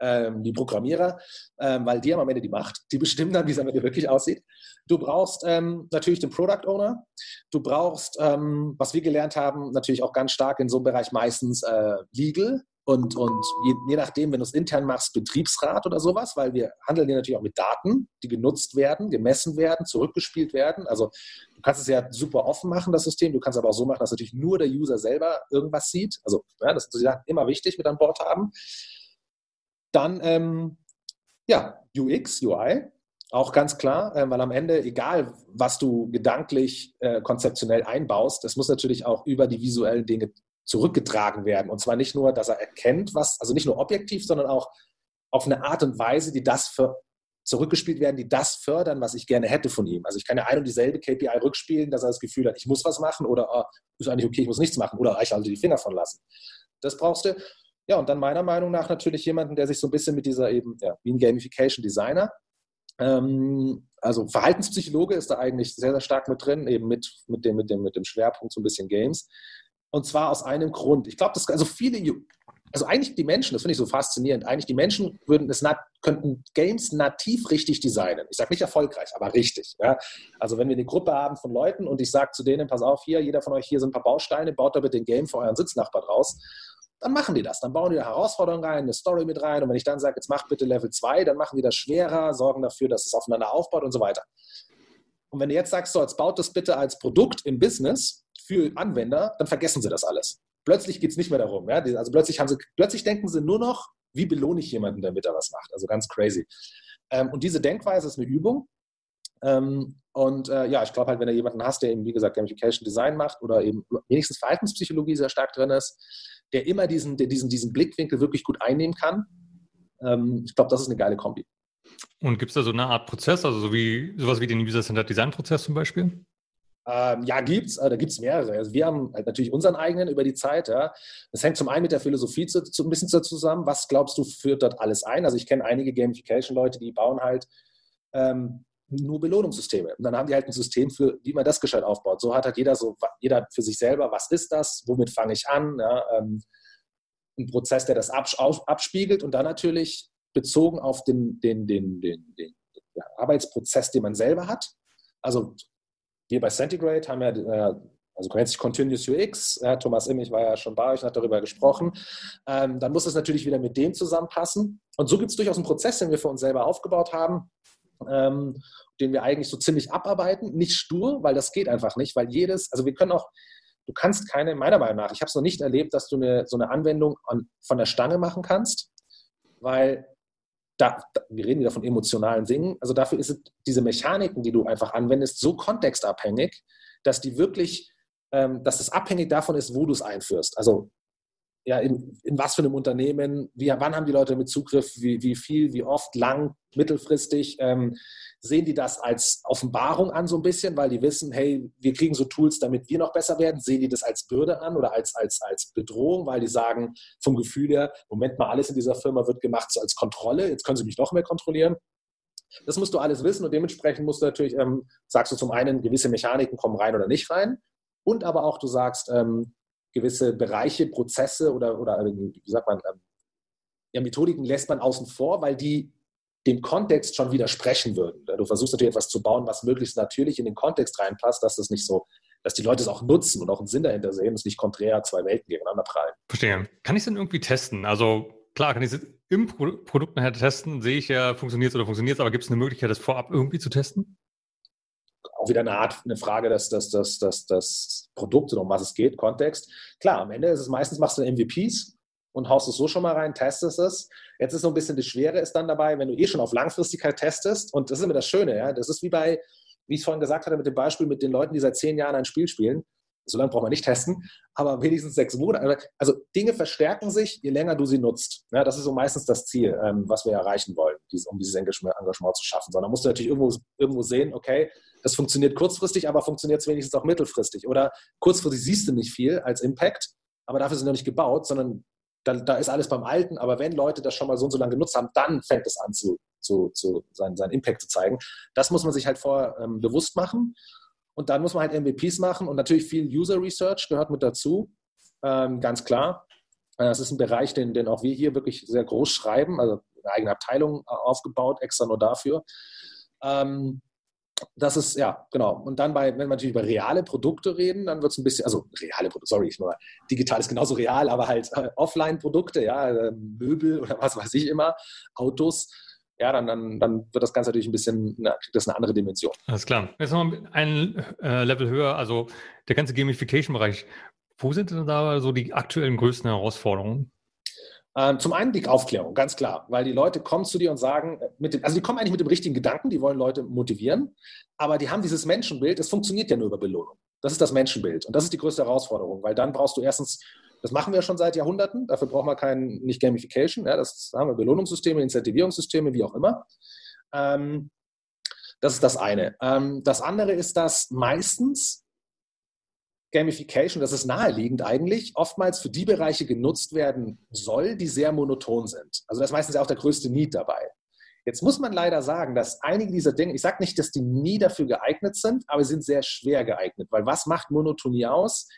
Ähm, die Programmierer, ähm, weil die haben am Ende die Macht. Die bestimmen dann, wie es am Ende wirklich aussieht. Du brauchst ähm, natürlich den Product Owner. Du brauchst, ähm, was wir gelernt haben, natürlich auch ganz stark in so einem Bereich meistens äh, Legal und, und je, je, nachdem, wenn du es intern machst, Betriebsrat oder sowas, weil wir handeln hier natürlich auch mit Daten, die genutzt werden, gemessen werden, zurückgespielt werden. Also du kannst es ja super offen machen, das System. Du kannst aber auch so machen, dass natürlich nur der User selber irgendwas sieht. Also ja, das ist immer wichtig mit an Bord haben. Dann, ähm, ja, UX, UI, auch ganz klar, äh, weil am Ende, egal was du gedanklich, äh, konzeptionell einbaust, das muss natürlich auch über die visuellen Dinge zurückgetragen werden. Und zwar nicht nur, dass er erkennt, was, also nicht nur objektiv, sondern auch auf eine Art und Weise, die das für, zurückgespielt werden, die das fördern, was ich gerne hätte von ihm. Also ich kann ja ein und dieselbe KPI rückspielen, dass er das Gefühl hat, ich muss was machen oder oh, ist eigentlich okay, ich muss nichts machen oder ich halte die Finger von lassen. Das brauchst du. Ja, und dann meiner Meinung nach natürlich jemanden, der sich so ein bisschen mit dieser eben, ja, wie ein Gamification Designer, ähm, also Verhaltenspsychologe ist da eigentlich sehr, sehr stark mit drin, eben mit, mit, dem, mit, dem, mit dem Schwerpunkt so ein bisschen Games. Und zwar aus einem Grund. Ich glaube, dass also viele, also eigentlich die Menschen, das finde ich so faszinierend, eigentlich die Menschen würden es könnten Games nativ richtig designen. Ich sage nicht erfolgreich, aber richtig. Ja? Also wenn wir eine Gruppe haben von Leuten und ich sage zu denen, pass auf, hier, jeder von euch hier sind ein paar Bausteine, baut da bitte den Game für euren Sitznachbar draus dann machen die das. Dann bauen die da Herausforderungen rein, eine Story mit rein. Und wenn ich dann sage, jetzt mach bitte Level 2, dann machen die das schwerer, sorgen dafür, dass es aufeinander aufbaut und so weiter. Und wenn du jetzt sagst, so, jetzt baut das bitte als Produkt im Business für Anwender, dann vergessen sie das alles. Plötzlich geht es nicht mehr darum. Ja? Also plötzlich, haben sie, plötzlich denken sie nur noch, wie belohne ich jemanden, damit er was macht. Also ganz crazy. Ähm, und diese Denkweise ist eine Übung. Ähm, und äh, ja, ich glaube halt, wenn du jemanden hast, der eben, wie gesagt, Gamification Design macht oder eben wenigstens Verhaltenspsychologie sehr stark drin ist, der immer diesen, der diesen, diesen Blickwinkel wirklich gut einnehmen kann. Ähm, ich glaube, das ist eine geile Kombi. Und gibt es da so eine Art Prozess, also so wie sowas wie den User-Centered Design-Prozess zum Beispiel? Ähm, ja, gibt's. Äh, da gibt es mehrere. Also wir haben halt natürlich unseren eigenen über die Zeit. Ja. Das hängt zum einen mit der Philosophie zu, zu, ein bisschen zusammen. Was glaubst du, führt dort alles ein? Also ich kenne einige Gamification-Leute, die bauen halt ähm, nur Belohnungssysteme. Und dann haben die halt ein System für, wie man das gescheit aufbaut. So hat halt jeder so, jeder für sich selber, was ist das? Womit fange ich an? Ja, ähm, ein Prozess, der das abspiegelt und dann natürlich bezogen auf den, den, den, den, den Arbeitsprozess, den man selber hat. Also wir bei Centigrade haben ja, äh, also nennt sich Continuous UX, ja, Thomas Immich war ja schon bei euch und hat darüber gesprochen. Ähm, dann muss es natürlich wieder mit dem zusammenpassen. Und so gibt es durchaus einen Prozess, den wir für uns selber aufgebaut haben, ähm, den wir eigentlich so ziemlich abarbeiten. Nicht stur, weil das geht einfach nicht, weil jedes, also wir können auch, du kannst keine, meiner Meinung nach, ich habe es noch nicht erlebt, dass du eine, so eine Anwendung an, von der Stange machen kannst, weil da, wir reden wieder von emotionalen Dingen, also dafür ist es, diese Mechaniken, die du einfach anwendest, so kontextabhängig, dass die wirklich, ähm, dass es abhängig davon ist, wo du es einführst. Also ja, in, in, was für einem Unternehmen, wie, wann haben die Leute mit Zugriff, wie, wie viel, wie oft, lang, mittelfristig, ähm, sehen die das als Offenbarung an so ein bisschen, weil die wissen, hey, wir kriegen so Tools, damit wir noch besser werden, sehen die das als Bürde an oder als, als, als Bedrohung, weil die sagen vom Gefühl her, Moment mal, alles in dieser Firma wird gemacht so als Kontrolle, jetzt können sie mich noch mehr kontrollieren. Das musst du alles wissen und dementsprechend musst du natürlich, ähm, sagst du zum einen, gewisse Mechaniken kommen rein oder nicht rein. Und aber auch du sagst, ähm, gewisse Bereiche, Prozesse oder, oder äh, wie sagt man, ähm, ja, Methodiken lässt man außen vor, weil die dem Kontext schon widersprechen würden. Du versuchst natürlich etwas zu bauen, was möglichst natürlich in den Kontext reinpasst, dass das nicht so, dass die Leute es auch nutzen und auch einen Sinn dahinter sehen, dass nicht konträr zwei Welten gegeneinander prallen. Verstehe. Kann ich es denn irgendwie testen? Also klar, kann ich es im Produkt nachher testen, sehe ich ja, funktioniert es oder funktioniert es, aber gibt es eine Möglichkeit, das vorab irgendwie zu testen? Auch wieder eine Art, eine Frage des, des, des, des, des Produkts und um was es geht, Kontext. Klar, am Ende ist es meistens, machst du MVPs und haust es so schon mal rein, testest es. Jetzt ist so ein bisschen das Schwere ist dann dabei, wenn du eh schon auf Langfristigkeit testest und das ist immer das Schöne, ja, das ist wie bei, wie ich es vorhin gesagt hatte, mit dem Beispiel mit den Leuten, die seit zehn Jahren ein Spiel spielen so lange braucht man nicht testen, aber wenigstens sechs Monate. Also Dinge verstärken sich, je länger du sie nutzt. Ja, das ist so meistens das Ziel, ähm, was wir erreichen wollen, um dieses Engagement, zu schaffen. Sondern musst du natürlich irgendwo, irgendwo sehen, okay, das funktioniert kurzfristig, aber funktioniert es wenigstens auch mittelfristig. Oder kurzfristig siehst du nicht viel als Impact, aber dafür sind noch nicht gebaut, sondern da, da, ist alles beim Alten. Aber wenn Leute das schon mal so und so lange genutzt haben, dann fängt es an, zu, zu, zu seinen, seinen Impact zu zeigen. Das muss man sich halt vorher ähm, bewusst machen. Und dann muss man halt MVPs machen und natürlich viel User Research gehört mit dazu, ähm, ganz klar. Äh, das ist ein Bereich, den, den auch wir hier wirklich sehr groß schreiben, also eine eigene Abteilung äh, aufgebaut, extra nur dafür. Ähm, das ist, ja, genau. Und dann bei, wenn wir natürlich über reale Produkte reden, dann wird es ein bisschen, also reale Produkte, sorry, ich mal, digital ist genauso real, aber halt äh, Offline-Produkte, ja, äh, Möbel oder was weiß ich immer, Autos, ja, dann, dann, dann wird das Ganze natürlich ein bisschen, na, kriegt das eine andere Dimension. Alles klar. Jetzt nochmal ein äh, Level höher, also der ganze Gamification-Bereich. Wo sind denn da so die aktuellen größten Herausforderungen? Ähm, zum einen die Aufklärung, ganz klar, weil die Leute kommen zu dir und sagen, äh, dem, also die kommen eigentlich mit dem richtigen Gedanken, die wollen Leute motivieren, aber die haben dieses Menschenbild, das funktioniert ja nur über Belohnung. Das ist das Menschenbild und das ist die größte Herausforderung, weil dann brauchst du erstens das machen wir schon seit Jahrhunderten. Dafür braucht man kein, nicht Gamification. Ja, das haben wir Belohnungssysteme, Incentivierungssysteme, wie auch immer. Ähm, das ist das eine. Ähm, das andere ist, dass meistens Gamification, das ist naheliegend eigentlich, oftmals für die Bereiche genutzt werden soll, die sehr monoton sind. Also das ist meistens auch der größte Need dabei. Jetzt muss man leider sagen, dass einige dieser Dinge, ich sage nicht, dass die nie dafür geeignet sind, aber sie sind sehr schwer geeignet, weil was macht Monotonie aus?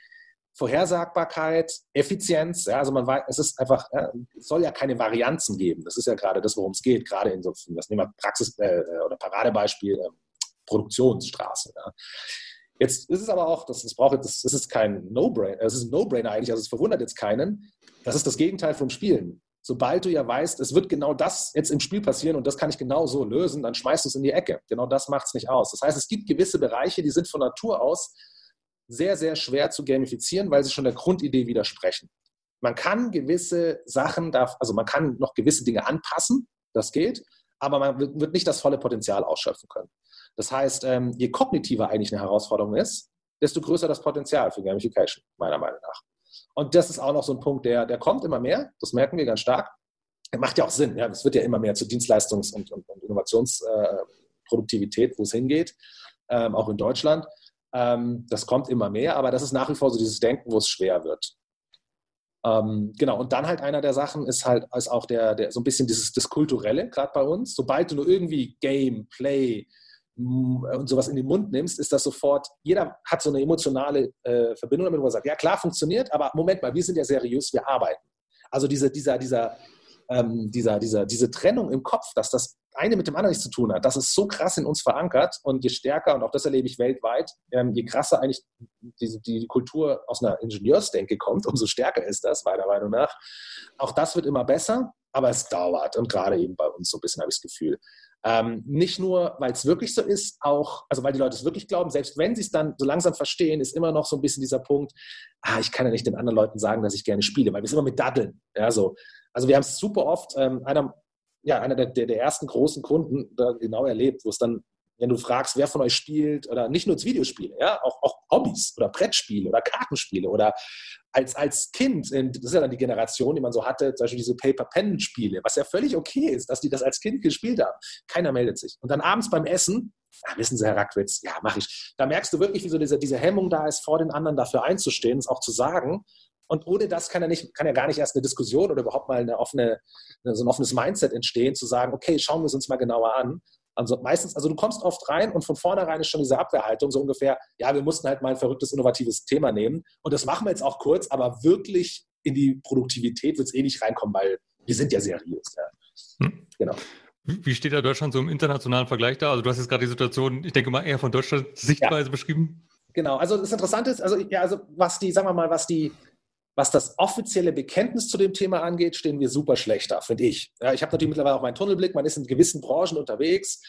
Vorhersagbarkeit, Effizienz, ja, also man weiß, es ist einfach, ja, es soll ja keine Varianzen geben. Das ist ja gerade das, worum es geht, gerade in so, das nehmen wir Praxis- äh, oder Paradebeispiel, äh, Produktionsstraße. Ja. Jetzt ist es aber auch, das, das, braucht, das, das ist kein No-Brainer, es ist ein No-Brainer eigentlich, also es verwundert jetzt keinen. Das ist das Gegenteil vom Spielen. Sobald du ja weißt, es wird genau das jetzt im Spiel passieren und das kann ich genau so lösen, dann schmeißt du es in die Ecke. Genau das macht es nicht aus. Das heißt, es gibt gewisse Bereiche, die sind von Natur aus sehr, sehr schwer zu gamifizieren, weil sie schon der Grundidee widersprechen. Man kann gewisse Sachen, also man kann noch gewisse Dinge anpassen, das geht, aber man wird nicht das volle Potenzial ausschöpfen können. Das heißt, ähm, je kognitiver eigentlich eine Herausforderung ist, desto größer das Potenzial für Gamification, meiner Meinung nach. Und das ist auch noch so ein Punkt, der, der kommt immer mehr, das merken wir ganz stark. Macht ja auch Sinn, ja, es wird ja immer mehr zur Dienstleistungs- und, und, und Innovationsproduktivität, wo es hingeht, ähm, auch in Deutschland. Ähm, das kommt immer mehr, aber das ist nach wie vor so dieses Denken, wo es schwer wird. Ähm, genau, und dann halt einer der Sachen ist halt ist auch der, der so ein bisschen dieses das Kulturelle, gerade bei uns. Sobald du nur irgendwie Game, Play, und sowas in den Mund nimmst, ist das sofort, jeder hat so eine emotionale äh, Verbindung damit, wo er sagt, ja klar, funktioniert, aber Moment mal, wir sind ja seriös, wir arbeiten. Also diese, dieser, dieser, ähm, dieser, dieser, diese Trennung im Kopf, dass das eine mit dem anderen nichts zu tun hat, das ist so krass in uns verankert und je stärker, und auch das erlebe ich weltweit, ähm, je krasser eigentlich die, die Kultur aus einer Ingenieursdenke kommt, umso stärker ist das, meiner Meinung nach. Auch das wird immer besser, aber es dauert und gerade eben bei uns so ein bisschen habe ich das Gefühl. Ähm, nicht nur, weil es wirklich so ist, auch, also weil die Leute es wirklich glauben, selbst wenn sie es dann so langsam verstehen, ist immer noch so ein bisschen dieser Punkt, ah, ich kann ja nicht den anderen Leuten sagen, dass ich gerne spiele, weil wir es immer mit daddeln. Ja, so. Also wir haben es super oft, ähm, einer, ja, einer der, der, der ersten großen Kunden da genau erlebt, wo es dann wenn du fragst, wer von euch spielt, oder nicht nur Videospiele, ja, auch, auch Hobbys oder Brettspiele oder Kartenspiele oder als, als Kind, das ist ja dann die Generation, die man so hatte, zum Beispiel diese Paper-Pen-Spiele, was ja völlig okay ist, dass die das als Kind gespielt haben. Keiner meldet sich. Und dann abends beim Essen, ja, wissen Sie, Herr Rackwitz, ja, mache ich. Da merkst du wirklich, wie so diese, diese Hemmung da ist, vor den anderen dafür einzustehen, es auch zu sagen. Und ohne das kann ja, nicht, kann ja gar nicht erst eine Diskussion oder überhaupt mal eine offene, so ein offenes Mindset entstehen, zu sagen, okay, schauen wir es uns mal genauer an. Also meistens, also du kommst oft rein und von vornherein ist schon diese Abwehrhaltung so ungefähr, ja, wir mussten halt mal ein verrücktes, innovatives Thema nehmen. Und das machen wir jetzt auch kurz, aber wirklich in die Produktivität wird es eh nicht reinkommen, weil wir sind ja seriös. Ja. Hm. Genau. Wie steht da Deutschland so im internationalen Vergleich da? Also du hast jetzt gerade die Situation, ich denke mal, eher von Deutschlands Sichtweise ja. beschrieben. Genau, also das Interessante ist, also, ja, also was die, sagen wir mal, was die was das offizielle Bekenntnis zu dem Thema angeht, stehen wir super schlecht da, finde ich. Ja, ich habe natürlich mittlerweile auch meinen Tunnelblick, man ist in gewissen Branchen unterwegs.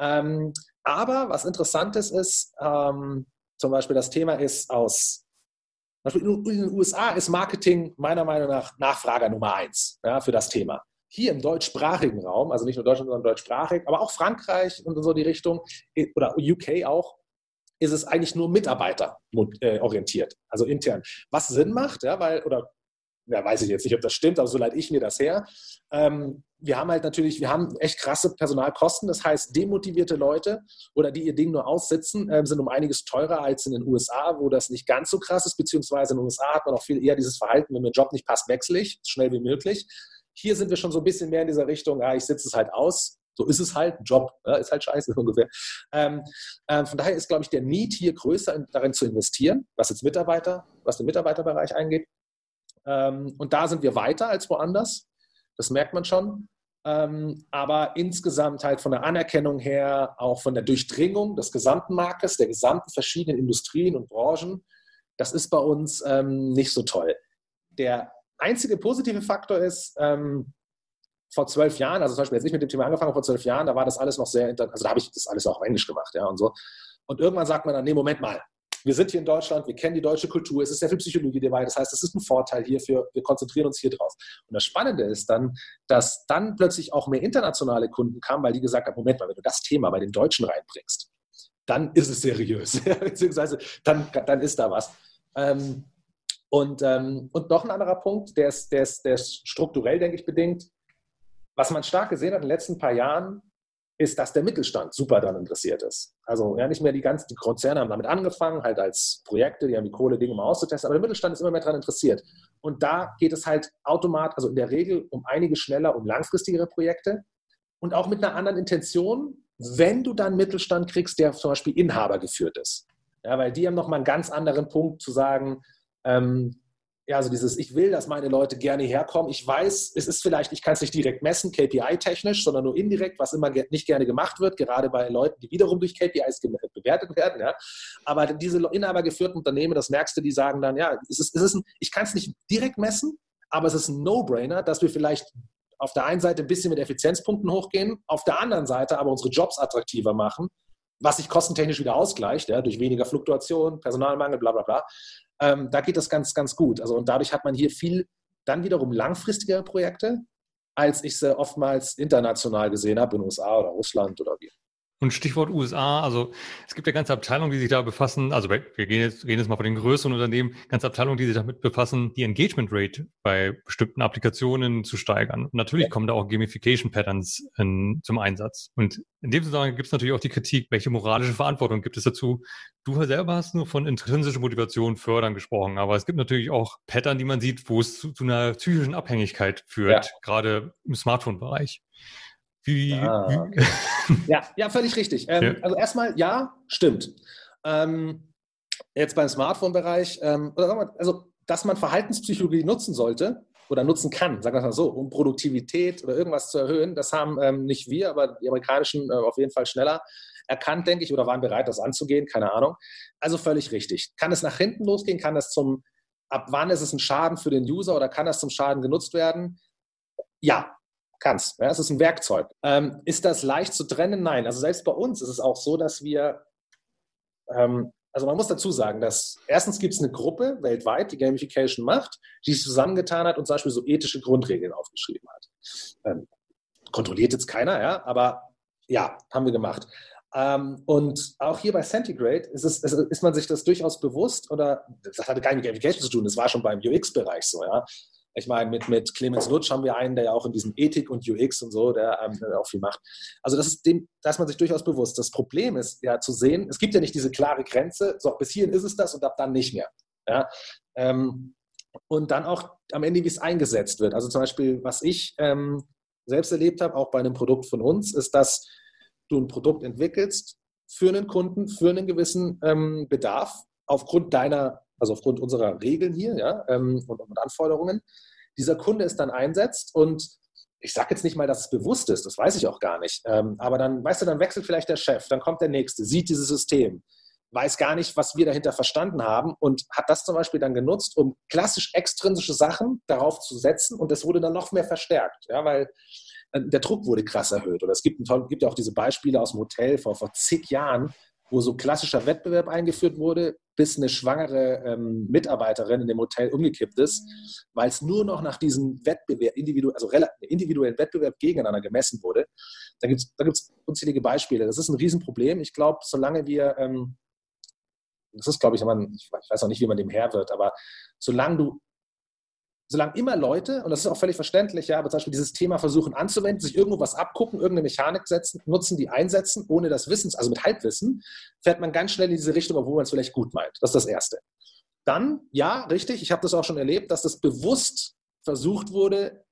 Ähm, aber was Interessantes ist, ähm, zum Beispiel das Thema ist aus, in den USA ist Marketing meiner Meinung nach Nachfrager Nummer eins ja, für das Thema. Hier im deutschsprachigen Raum, also nicht nur Deutschland, sondern deutschsprachig, aber auch Frankreich und so die Richtung, oder UK auch, ist es eigentlich nur mitarbeiterorientiert, also intern. Was Sinn macht, ja, weil, oder ja, weiß ich jetzt nicht, ob das stimmt, aber so leite ich mir das her. Ähm, wir haben halt natürlich, wir haben echt krasse Personalkosten. Das heißt, demotivierte Leute oder die ihr Ding nur aussitzen, äh, sind um einiges teurer als in den USA, wo das nicht ganz so krass ist, beziehungsweise in den USA hat man auch viel eher dieses Verhalten, wenn mir ein Job nicht passt, wechsle ich, so schnell wie möglich. Hier sind wir schon so ein bisschen mehr in dieser Richtung, ja, ich sitze es halt aus, so ist es halt, Job ja, ist halt scheiße ungefähr. Ähm, äh, von daher ist, glaube ich, der Need hier größer in, darin zu investieren, was jetzt Mitarbeiter, was den Mitarbeiterbereich angeht. Ähm, und da sind wir weiter als woanders. Das merkt man schon. Ähm, aber insgesamt halt von der Anerkennung her, auch von der Durchdringung des gesamten Marktes, der gesamten verschiedenen Industrien und Branchen, das ist bei uns ähm, nicht so toll. Der einzige positive Faktor ist, ähm, vor zwölf Jahren, also zum Beispiel, als ich mit dem Thema angefangen vor zwölf Jahren, da war das alles noch sehr, also da habe ich das alles auch auf Englisch gemacht, ja, und so. Und irgendwann sagt man dann, nee, Moment mal, wir sind hier in Deutschland, wir kennen die deutsche Kultur, es ist sehr viel Psychologie dabei, das heißt, es ist ein Vorteil hierfür, wir konzentrieren uns hier drauf. Und das Spannende ist dann, dass dann plötzlich auch mehr internationale Kunden kamen, weil die gesagt haben, Moment mal, wenn du das Thema bei den Deutschen reinbringst, dann ist es seriös, beziehungsweise dann, dann ist da was. Ähm, und, ähm, und noch ein anderer Punkt, der ist, der, ist, der ist strukturell, denke ich, bedingt was man stark gesehen hat in den letzten paar Jahren, ist, dass der Mittelstand super daran interessiert ist. Also ja, nicht mehr die ganzen die Konzerne haben damit angefangen, halt als Projekte, die haben die Kohle, Dinge mal auszutesten, aber der Mittelstand ist immer mehr daran interessiert. Und da geht es halt automatisch, also in der Regel um einige schneller, um langfristigere Projekte und auch mit einer anderen Intention, wenn du dann Mittelstand kriegst, der zum Beispiel Inhaber geführt ist. Ja, weil die haben nochmal einen ganz anderen Punkt zu sagen, ähm, ja, also dieses, ich will, dass meine Leute gerne herkommen. Ich weiß, es ist vielleicht, ich kann es nicht direkt messen, KPI-technisch, sondern nur indirekt, was immer nicht gerne gemacht wird, gerade bei Leuten, die wiederum durch KPIs bewertet werden. Ja. Aber diese inhabergeführten Unternehmen, das merkst du, die sagen dann, ja, es ist, es ist ein, ich kann es nicht direkt messen, aber es ist ein No-Brainer, dass wir vielleicht auf der einen Seite ein bisschen mit Effizienzpunkten hochgehen, auf der anderen Seite aber unsere Jobs attraktiver machen, was sich kostentechnisch wieder ausgleicht, ja, durch weniger Fluktuation, Personalmangel, bla bla bla. Ähm, da geht das ganz, ganz gut. Also, und dadurch hat man hier viel dann wiederum langfristigere Projekte, als ich sie oftmals international gesehen habe, in den USA oder Russland oder wie. Und Stichwort USA, also es gibt ja ganze Abteilungen, die sich da befassen, also wir gehen jetzt, reden jetzt mal von den größeren Unternehmen, ganze Abteilungen, die sich damit befassen, die Engagement Rate bei bestimmten Applikationen zu steigern. Und natürlich ja. kommen da auch Gamification Patterns in, zum Einsatz. Und in dem Zusammenhang gibt es natürlich auch die Kritik, welche moralische Verantwortung gibt es dazu? Du selber hast nur von intrinsischer Motivation fördern gesprochen, aber es gibt natürlich auch Pattern, die man sieht, wo es zu, zu einer psychischen Abhängigkeit führt, ja. gerade im Smartphone-Bereich. Wie, ah, okay. ja, ja, völlig richtig. Ähm, ja. Also erstmal, ja, stimmt. Ähm, jetzt beim Smartphone-Bereich, ähm, also dass man Verhaltenspsychologie nutzen sollte oder nutzen kann, sagen wir mal so, um Produktivität oder irgendwas zu erhöhen, das haben ähm, nicht wir, aber die amerikanischen äh, auf jeden Fall schneller erkannt, denke ich, oder waren bereit, das anzugehen, keine Ahnung. Also völlig richtig. Kann es nach hinten losgehen? Kann das zum, ab wann ist es ein Schaden für den User oder kann das zum Schaden genutzt werden? Ja, kannst. Ja, es ist ein Werkzeug. Ähm, ist das leicht zu trennen? Nein. Also selbst bei uns ist es auch so, dass wir, ähm, also man muss dazu sagen, dass erstens gibt es eine Gruppe weltweit, die Gamification macht, die sich zusammengetan hat und zum Beispiel so ethische Grundregeln aufgeschrieben hat. Ähm, kontrolliert jetzt keiner, ja, aber ja, haben wir gemacht. Ähm, und auch hier bei Centigrade ist, es, ist man sich das durchaus bewusst oder das hatte gar nicht mit Gamification zu tun, das war schon beim UX-Bereich so, ja. Ich meine, mit, mit Clemens Lutsch haben wir einen, der ja auch in diesem Ethik und UX und so, der ähm, auch viel macht. Also das ist dem, da man sich durchaus bewusst. Das Problem ist ja zu sehen, es gibt ja nicht diese klare Grenze, so bis hierhin ist es das und ab dann nicht mehr. Ja? Ähm, und dann auch am Ende, wie es eingesetzt wird. Also zum Beispiel, was ich ähm, selbst erlebt habe, auch bei einem Produkt von uns, ist, dass du ein Produkt entwickelst für einen Kunden, für einen gewissen ähm, Bedarf aufgrund deiner also aufgrund unserer Regeln hier ja, ähm, und, und Anforderungen, dieser Kunde es dann einsetzt und ich sage jetzt nicht mal, dass es bewusst ist, das weiß ich auch gar nicht. Ähm, aber dann, weißt du, dann wechselt vielleicht der Chef, dann kommt der Nächste, sieht dieses System, weiß gar nicht, was wir dahinter verstanden haben und hat das zum Beispiel dann genutzt, um klassisch extrinsische Sachen darauf zu setzen und das wurde dann noch mehr verstärkt, ja, weil äh, der Druck wurde krass erhöht. Oder es gibt, gibt ja auch diese Beispiele aus dem Hotel vor, vor zig Jahren, wo so klassischer Wettbewerb eingeführt wurde, bis eine schwangere ähm, Mitarbeiterin in dem Hotel umgekippt ist, weil es nur noch nach diesem Wettbewerb, individu also individuellen Wettbewerb gegeneinander gemessen wurde. Da gibt es da unzählige Beispiele. Das ist ein Riesenproblem. Ich glaube, solange wir, ähm, das ist, glaube ich, ich weiß auch nicht, wie man dem Herr wird, aber solange du solange immer Leute, und das ist auch völlig verständlich, ja, aber zum Beispiel dieses Thema versuchen anzuwenden, sich irgendwo was abgucken, irgendeine Mechanik setzen, nutzen, die einsetzen, ohne das Wissen, also mit Halbwissen, fährt man ganz schnell in diese Richtung, obwohl man es vielleicht gut meint. Das ist das Erste. Dann, ja, richtig, ich habe das auch schon erlebt, dass das bewusst versucht wurde,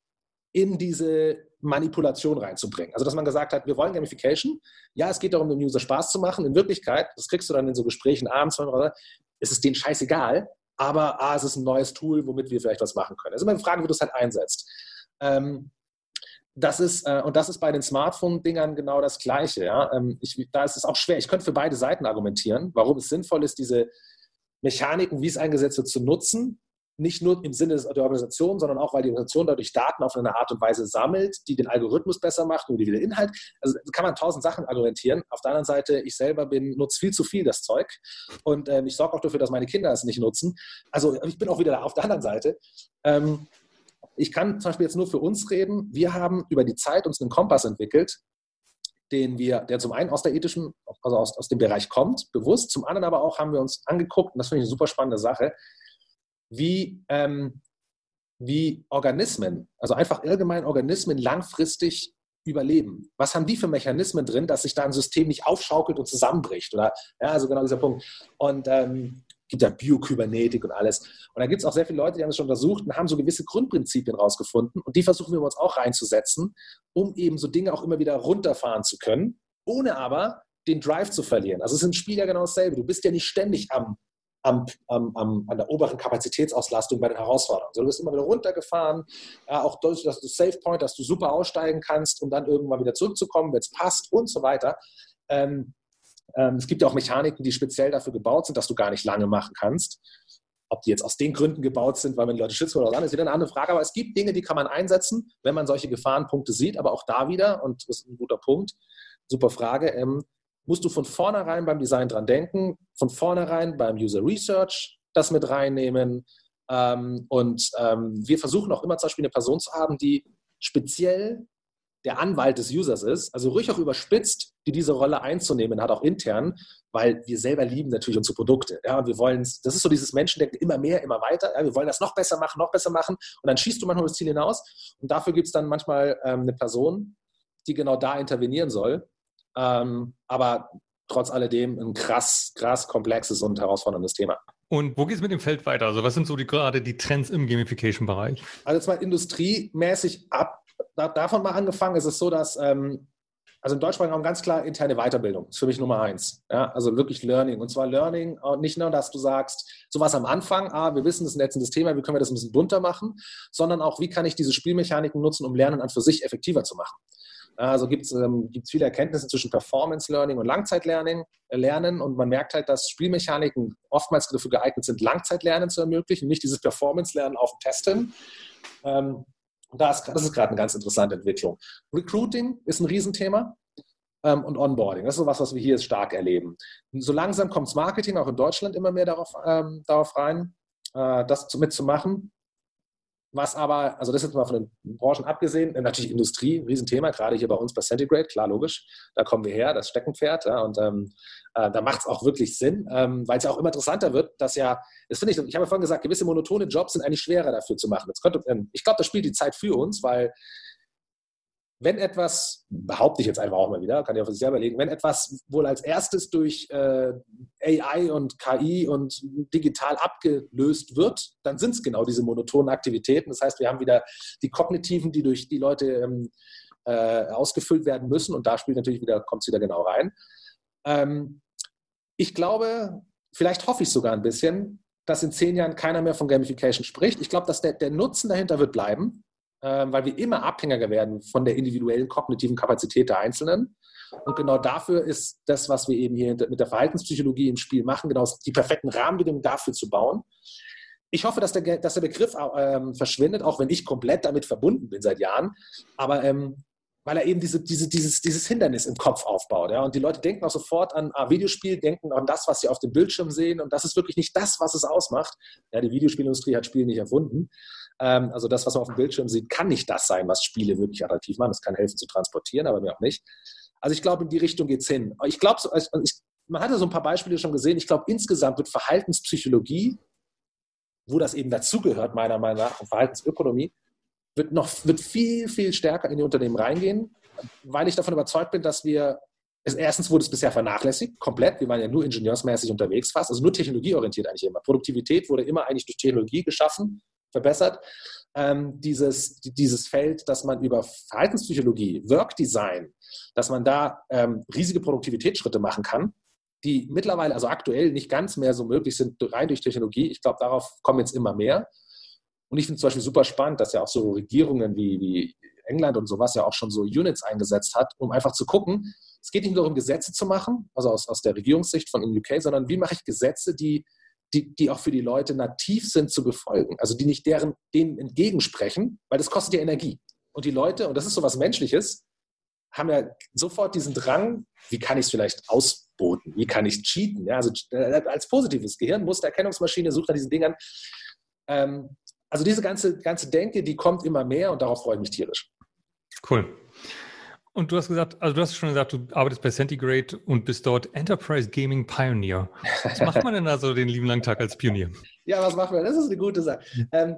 in diese Manipulation reinzubringen. Also, dass man gesagt hat, wir wollen Gamification. Ja, es geht darum, dem User Spaß zu machen. In Wirklichkeit, das kriegst du dann in so Gesprächen abends, ist es denen scheißegal, aber ah, es ist ein neues Tool, womit wir vielleicht was machen können. Ist immer eine Frage, wie du es halt einsetzt. Ähm, das ist, äh, und das ist bei den Smartphone-Dingern genau das Gleiche. Ja? Ähm, ich, da ist es auch schwer. Ich könnte für beide Seiten argumentieren, warum es sinnvoll ist, diese Mechaniken, wie es eingesetzt wird, zu nutzen nicht nur im Sinne der Organisation, sondern auch, weil die Organisation dadurch Daten auf eine Art und Weise sammelt, die den Algorithmus besser macht und die den Inhalt. Also kann man tausend Sachen argumentieren. Auf der anderen Seite, ich selber bin, nutze viel zu viel das Zeug und ähm, ich sorge auch dafür, dass meine Kinder es nicht nutzen. Also ich bin auch wieder da auf der anderen Seite. Ähm, ich kann zum Beispiel jetzt nur für uns reden. Wir haben über die Zeit uns einen Kompass entwickelt, den wir, der zum einen aus der ethischen, also aus, aus dem Bereich kommt, bewusst, zum anderen aber auch haben wir uns angeguckt, und das finde ich eine super spannende Sache, wie, ähm, wie Organismen, also einfach allgemein Organismen langfristig überleben? Was haben die für Mechanismen drin, dass sich da ein System nicht aufschaukelt und zusammenbricht? Oder ja, also genau dieser Punkt. Und ähm, gibt ja Biokybernetik und alles. Und da gibt es auch sehr viele Leute, die haben es schon untersucht und haben so gewisse Grundprinzipien rausgefunden. Und die versuchen wir uns auch reinzusetzen, um eben so Dinge auch immer wieder runterfahren zu können, ohne aber den Drive zu verlieren. Also es ist im Spiel ja genau dasselbe. Du bist ja nicht ständig am, am, am, am, an der oberen Kapazitätsauslastung bei den Herausforderungen. So, du bist immer wieder runtergefahren, ja, auch durch, dass du Safe Point, dass du super aussteigen kannst, um dann irgendwann wieder zurückzukommen, wenn es passt und so weiter. Ähm, ähm, es gibt ja auch Mechaniken, die speziell dafür gebaut sind, dass du gar nicht lange machen kannst. Ob die jetzt aus den Gründen gebaut sind, weil man die Leute schützt oder was anderes, ist wieder eine andere Frage. Aber es gibt Dinge, die kann man einsetzen, wenn man solche Gefahrenpunkte sieht. Aber auch da wieder, und das ist ein guter Punkt, super Frage, ähm, musst du von vornherein beim Design dran denken, von vornherein beim User Research das mit reinnehmen. Ähm, und ähm, wir versuchen auch immer zum Beispiel eine Person zu haben, die speziell der Anwalt des Users ist, also ruhig auch überspitzt, die diese Rolle einzunehmen hat, auch intern, weil wir selber lieben natürlich unsere Produkte. Ja, wir wollen, das ist so dieses Menschendenken, immer mehr, immer weiter. Ja, wir wollen das noch besser machen, noch besser machen. Und dann schießt du manchmal das Ziel hinaus. Und dafür gibt es dann manchmal ähm, eine Person, die genau da intervenieren soll. Ähm, aber trotz alledem ein krass, krass komplexes und herausforderndes Thema. Und wo geht es mit dem Feld weiter? Also was sind so die, gerade die Trends im Gamification-Bereich? Also jetzt mal industriemäßig ab, davon mal angefangen, ist es so, dass ähm, also im deutschsprachigen Raum ganz klar interne Weiterbildung ist für mich Nummer eins. Ja, also wirklich Learning. Und zwar Learning, nicht nur, dass du sagst, sowas am Anfang, ah, wir wissen, das ist ein netzendes Thema, wie können wir das ein bisschen bunter machen, sondern auch, wie kann ich diese Spielmechaniken nutzen, um Lernen an für sich effektiver zu machen. Also gibt es ähm, viele Erkenntnisse zwischen Performance Learning und Langzeitlernen äh, lernen und man merkt halt, dass Spielmechaniken oftmals dafür geeignet sind, Langzeitlernen zu ermöglichen, nicht dieses Performance-Lernen auf dem Testen. Ähm, das, das ist gerade eine ganz interessante Entwicklung. Recruiting ist ein Riesenthema ähm, und Onboarding. Das ist so was, was wir hier stark erleben. So langsam kommt Marketing auch in Deutschland immer mehr darauf, ähm, darauf rein, äh, das mitzumachen. Was aber, also das jetzt mal von den Branchen abgesehen, äh, natürlich Industrie, Riesenthema, gerade hier bei uns bei Centigrade, klar, logisch, da kommen wir her, das Steckenpferd, ja, und ähm, äh, da macht es auch wirklich Sinn, ähm, weil es ja auch immer interessanter wird, dass ja, das finde ich, ich habe ja vorhin gesagt, gewisse monotone Jobs sind eigentlich schwerer dafür zu machen. Könnte, ähm, ich glaube, das spielt die Zeit für uns, weil wenn etwas, behaupte ich jetzt einfach auch mal wieder, kann ich auch für sich selber legen, wenn etwas wohl als erstes durch äh, AI und KI und digital abgelöst wird, dann sind es genau diese monotonen Aktivitäten. Das heißt, wir haben wieder die kognitiven, die durch die Leute ähm, äh, ausgefüllt werden müssen und da spielt natürlich wieder, kommt es wieder genau rein. Ähm, ich glaube, vielleicht hoffe ich sogar ein bisschen, dass in zehn Jahren keiner mehr von Gamification spricht. Ich glaube, dass der, der Nutzen dahinter wird bleiben weil wir immer abhängiger werden von der individuellen kognitiven Kapazität der Einzelnen. Und genau dafür ist das, was wir eben hier mit der Verhaltenspsychologie im Spiel machen, genau die perfekten Rahmenbedingungen dafür zu bauen. Ich hoffe, dass der, dass der Begriff ähm, verschwindet, auch wenn ich komplett damit verbunden bin seit Jahren. Aber ähm, weil er eben diese, diese, dieses, dieses Hindernis im Kopf aufbaut. Ja? Und die Leute denken auch sofort an ah, Videospiel, denken an das, was sie auf dem Bildschirm sehen. Und das ist wirklich nicht das, was es ausmacht. Ja, die Videospielindustrie hat Spiele nicht erfunden. Ähm, also das, was man auf dem Bildschirm sieht, kann nicht das sein, was Spiele wirklich attraktiv machen. Das kann helfen zu transportieren, aber mir auch nicht. Also ich glaube, in die Richtung geht es hin. Ich glaube, also man hatte so ein paar Beispiele schon gesehen. Ich glaube, insgesamt wird Verhaltenspsychologie, wo das eben dazugehört, meiner Meinung nach, und Verhaltensökonomie, wird noch wird viel, viel stärker in die Unternehmen reingehen, weil ich davon überzeugt bin, dass wir Erstens wurde es bisher vernachlässigt, komplett. Wir waren ja nur ingenieursmäßig unterwegs fast, also nur technologieorientiert eigentlich immer. Produktivität wurde immer eigentlich durch Technologie geschaffen verbessert. Ähm, dieses, dieses Feld, dass man über Verhaltenspsychologie, Workdesign, dass man da ähm, riesige Produktivitätsschritte machen kann, die mittlerweile, also aktuell nicht ganz mehr so möglich sind, rein durch Technologie. Ich glaube, darauf kommen jetzt immer mehr. Und ich finde zum Beispiel super spannend, dass ja auch so Regierungen wie, wie England und sowas ja auch schon so Units eingesetzt hat, um einfach zu gucken, es geht nicht nur darum, Gesetze zu machen, also aus, aus der Regierungssicht von UK, sondern wie mache ich Gesetze, die die, die auch für die Leute nativ sind zu befolgen. Also die nicht deren, denen entgegensprechen, weil das kostet ja Energie. Und die Leute, und das ist so was Menschliches, haben ja sofort diesen Drang, wie kann ich es vielleicht ausboten? Wie kann ich cheaten? Ja, also äh, als positives Gehirn, Mustererkennungsmaschine, sucht nach diesen Dingern. Ähm, also diese ganze, ganze Denke, die kommt immer mehr und darauf freue ich mich tierisch. Cool. Und du hast gesagt, also du hast schon gesagt, du arbeitest bei Centigrade und bist dort Enterprise Gaming Pioneer. Was macht man denn da so den lieben langen Tag als Pionier? ja, was macht man? Das ist eine gute Sache. Ähm,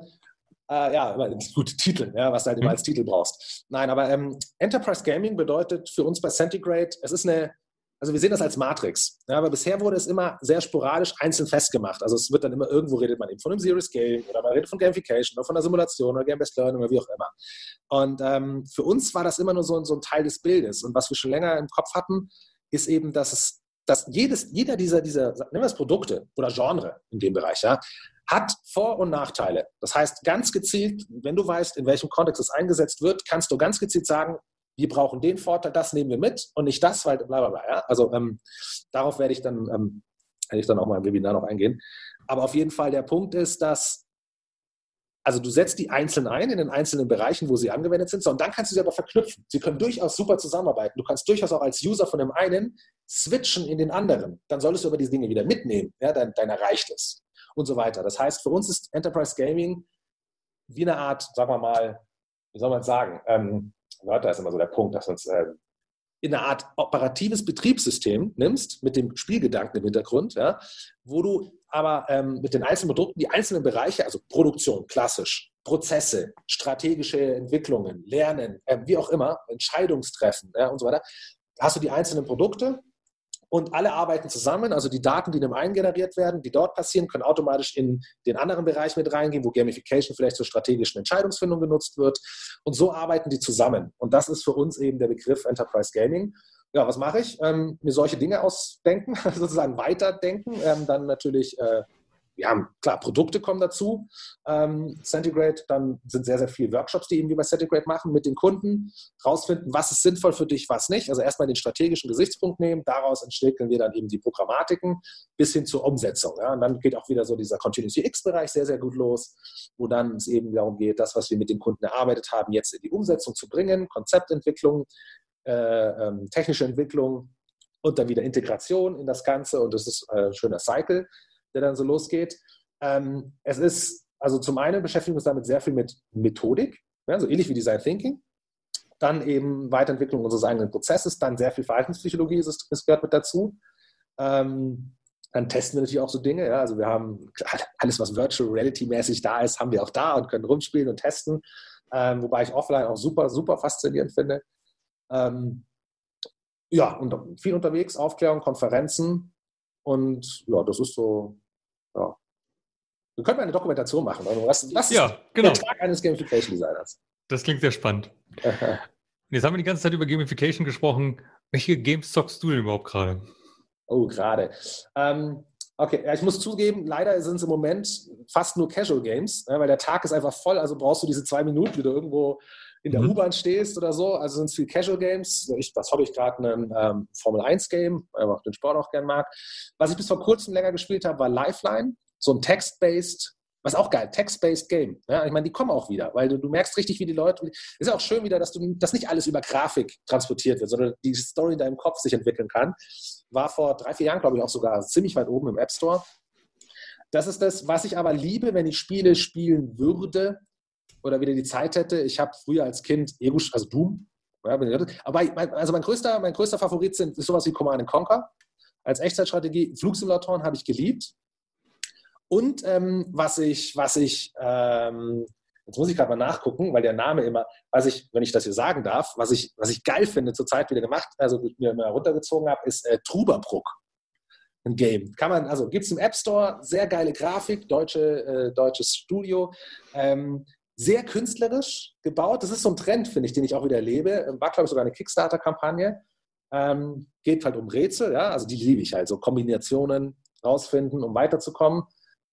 Äh, ja, gute Titel, ja, was du halt immer mhm. als Titel brauchst. Nein, aber ähm, Enterprise Gaming bedeutet für uns bei Centigrade, es ist eine, also wir sehen das als Matrix. Ja, aber bisher wurde es immer sehr sporadisch einzeln festgemacht. Also es wird dann immer irgendwo redet man eben von einem Serious Game oder man redet von Gamification oder von der Simulation oder Game-Based Learning oder wie auch immer. Und ähm, für uns war das immer nur so, so ein Teil des Bildes. Und was wir schon länger im Kopf hatten, ist eben, dass es dass jedes, jeder dieser, dieser, nehmen wir es Produkte oder Genre in dem Bereich, ja, hat Vor- und Nachteile. Das heißt, ganz gezielt, wenn du weißt, in welchem Kontext es eingesetzt wird, kannst du ganz gezielt sagen, wir brauchen den Vorteil, das nehmen wir mit und nicht das, weil bla bla bla. Ja? Also ähm, darauf werde ich dann, ähm, werde ich dann auch mal im Webinar noch eingehen. Aber auf jeden Fall der Punkt ist, dass also du setzt die einzeln ein in den einzelnen Bereichen, wo sie angewendet sind, und dann kannst du sie aber verknüpfen. Sie können durchaus super zusammenarbeiten. Du kannst durchaus auch als User von dem einen switchen in den anderen. Dann solltest du aber diese Dinge wieder mitnehmen. Ja, dann, dann erreicht. Und so weiter. Das heißt, für uns ist Enterprise Gaming wie eine Art, sagen wir mal, wie soll man sagen? Ähm, da ist immer so der Punkt, dass uns äh, in eine Art operatives Betriebssystem nimmst, mit dem Spielgedanken im Hintergrund, ja, wo du aber ähm, mit den einzelnen Produkten die einzelnen Bereiche, also Produktion, klassisch, Prozesse, strategische Entwicklungen, Lernen, äh, wie auch immer, Entscheidungstreffen ja, und so weiter, hast du die einzelnen Produkte und alle arbeiten zusammen. Also die Daten, die in dem einen generiert werden, die dort passieren, können automatisch in den anderen Bereich mit reingehen, wo Gamification vielleicht zur strategischen Entscheidungsfindung genutzt wird. Und so arbeiten die zusammen. Und das ist für uns eben der Begriff Enterprise Gaming. Ja, was mache ich? Ähm, mir solche Dinge ausdenken, sozusagen weiterdenken, ähm, dann natürlich äh, wir haben, klar, Produkte kommen dazu. Ähm, Centigrade, dann sind sehr, sehr viele Workshops, die irgendwie bei Centigrade machen, mit den Kunden, rausfinden, was ist sinnvoll für dich, was nicht. Also erstmal den strategischen Gesichtspunkt nehmen, daraus entwickeln wir dann eben die Programmatiken bis hin zur Umsetzung. Ja. Und dann geht auch wieder so dieser Continuous UX-Bereich sehr, sehr gut los, wo dann es eben darum geht, das, was wir mit den Kunden erarbeitet haben, jetzt in die Umsetzung zu bringen, Konzeptentwicklung, äh, ähm, technische Entwicklung und dann wieder Integration in das Ganze und das ist äh, ein schöner Cycle der dann so losgeht. Ähm, es ist, also zum einen beschäftigen wir uns damit sehr viel mit Methodik, ja, so ähnlich wie Design Thinking. Dann eben Weiterentwicklung unseres eigenen Prozesses, dann sehr viel Verhaltenspsychologie, ist, es gehört mit dazu. Ähm, dann testen wir natürlich auch so Dinge. Ja. Also wir haben alles, was Virtual Reality mäßig da ist, haben wir auch da und können rumspielen und testen. Ähm, wobei ich offline auch super, super faszinierend finde. Ähm, ja, und viel unterwegs, Aufklärung, Konferenzen, und ja, das ist so, ja. Wir können eine Dokumentation machen. Also was, was ja, genau. der Tag eines Gamification Designers? Das klingt sehr spannend. Jetzt haben wir die ganze Zeit über Gamification gesprochen. Welche Games zockst du denn überhaupt gerade? Oh, gerade. Ähm, okay, ja, ich muss zugeben, leider sind es im Moment fast nur Casual Games, ne, weil der Tag ist einfach voll, also brauchst du diese zwei Minuten, die du irgendwo in der mhm. U-Bahn stehst oder so. Also sind es viel Casual Games. Ich, das habe ich gerade ein ähm, Formel 1 Game, weil ich den Sport auch gern mag. Was ich bis vor kurzem länger gespielt habe, war Lifeline, so ein Text-based was auch geil, Text-based Game. Ja, ich meine, die kommen auch wieder, weil du, du merkst richtig, wie die Leute. Ist ja auch schön wieder, dass du dass nicht alles über Grafik transportiert wird, sondern die Story in deinem Kopf sich entwickeln kann. War vor drei, vier Jahren, glaube ich, auch sogar ziemlich weit oben im App Store. Das ist das, was ich aber liebe, wenn ich Spiele spielen würde, oder wieder die Zeit hätte. Ich habe früher als Kind Ego, also Doom. Ja, aber also mein größter, mein größter Favorit sind, ist sowas wie Command Conquer. Als Echtzeitstrategie, Flugsimulatoren habe ich geliebt. Und ähm, was ich, was ich, ähm, jetzt muss ich gerade mal nachgucken, weil der Name immer, was ich, wenn ich das hier sagen darf, was ich, was ich geil finde zurzeit wieder gemacht, also mir immer runtergezogen habe, ist äh, Truberbruck. Ein Game. Kann man, also gibt es im App Store, sehr geile Grafik, deutsche, äh, deutsches Studio. Ähm, sehr künstlerisch gebaut. Das ist so ein Trend, finde ich, den ich auch wieder erlebe. War, glaube ich, sogar eine Kickstarter-Kampagne. Ähm, geht halt um Rätsel, ja, also die liebe ich halt, so Kombinationen rausfinden, um weiterzukommen.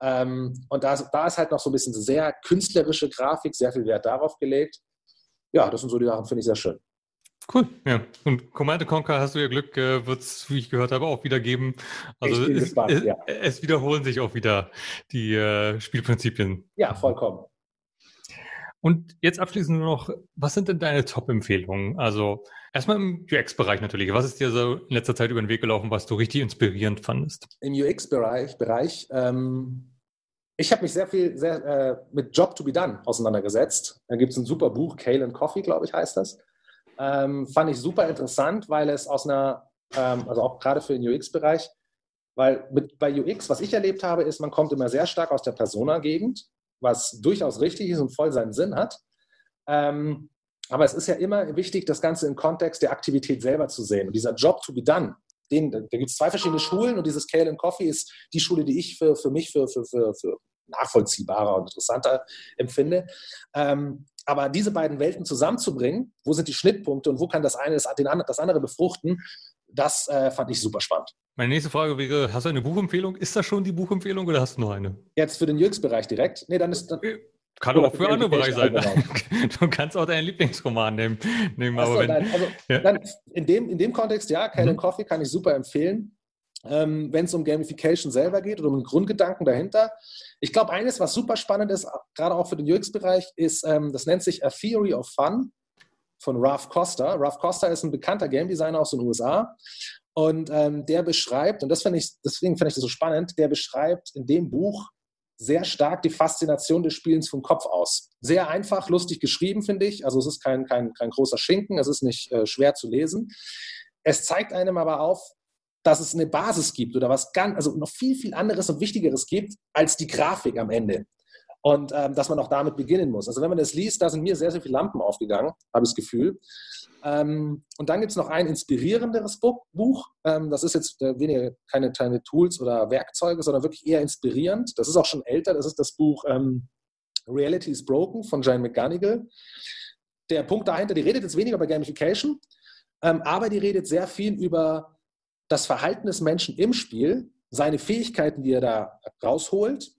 Ähm, und da, da ist halt noch so ein bisschen sehr künstlerische Grafik, sehr viel Wert darauf gelegt. Ja, das sind so die Sachen, finde ich sehr schön. Cool, ja. Und Command Conquer hast du ja Glück, äh, wird es, wie ich gehört habe, auch wieder geben. Also es, gespannt, es, ja. es, wiederholen sich auch wieder die äh, Spielprinzipien. Ja, vollkommen. Und jetzt abschließend nur noch, was sind denn deine Top-Empfehlungen? Also erstmal im UX-Bereich natürlich. Was ist dir so in letzter Zeit über den Weg gelaufen, was du richtig inspirierend fandest? Im UX-Bereich, Bereich, ähm, ich habe mich sehr viel sehr, äh, mit Job to be done auseinandergesetzt. Da gibt es ein super Buch, Kale and Coffee, glaube ich, heißt das. Ähm, fand ich super interessant, weil es aus einer, ähm, also auch gerade für den UX-Bereich, weil mit, bei UX, was ich erlebt habe, ist, man kommt immer sehr stark aus der Persona-Gegend was durchaus richtig ist und voll seinen Sinn hat. Ähm, aber es ist ja immer wichtig, das Ganze im Kontext der Aktivität selber zu sehen. Und dieser Job to be done, den, da gibt es zwei verschiedene Schulen und dieses Kale and Coffee ist die Schule, die ich für, für mich für, für, für, für nachvollziehbarer und interessanter empfinde. Ähm, aber diese beiden Welten zusammenzubringen, wo sind die Schnittpunkte und wo kann das eine das, den, das andere befruchten, das äh, fand ich super spannend. Meine nächste Frage wäre, hast du eine Buchempfehlung? Ist das schon die Buchempfehlung oder hast du noch eine? Jetzt für den Jux-Bereich direkt? Nee, dann ist... Dann, äh, kann auch für andere Bereiche sein. Du kannst auch deinen Lieblingsroman nehmen. nehmen aber wenn, also, ja. dann in, dem, in dem Kontext, ja, Kyle mhm. Coffee kann ich super empfehlen. Ähm, wenn es um Gamification selber geht oder um den Grundgedanken dahinter. Ich glaube, eines, was super spannend ist, gerade auch für den UX-Bereich, ist, ähm, das nennt sich A Theory of Fun von Ralph Costa. Ralph Costa ist ein bekannter Game Designer aus den USA und ähm, der beschreibt, und das finde ich, deswegen finde ich das so spannend, der beschreibt in dem Buch sehr stark die Faszination des Spielens vom Kopf aus. Sehr einfach, lustig geschrieben, finde ich. Also es ist kein, kein, kein großer Schinken, es ist nicht äh, schwer zu lesen. Es zeigt einem aber auf, dass es eine Basis gibt oder was ganz, also noch viel, viel anderes und Wichtigeres gibt als die Grafik am Ende und ähm, dass man auch damit beginnen muss. Also wenn man das liest, da sind mir sehr, sehr viele Lampen aufgegangen, habe ich das Gefühl. Ähm, und dann gibt es noch ein inspirierenderes Buch. Ähm, das ist jetzt äh, weniger keine, keine Tools oder Werkzeuge, sondern wirklich eher inspirierend. Das ist auch schon älter. Das ist das Buch ähm, Reality is Broken von Jane McGonigal. Der Punkt dahinter, die redet jetzt weniger über Gamification, ähm, aber die redet sehr viel über das Verhalten des Menschen im Spiel, seine Fähigkeiten, die er da rausholt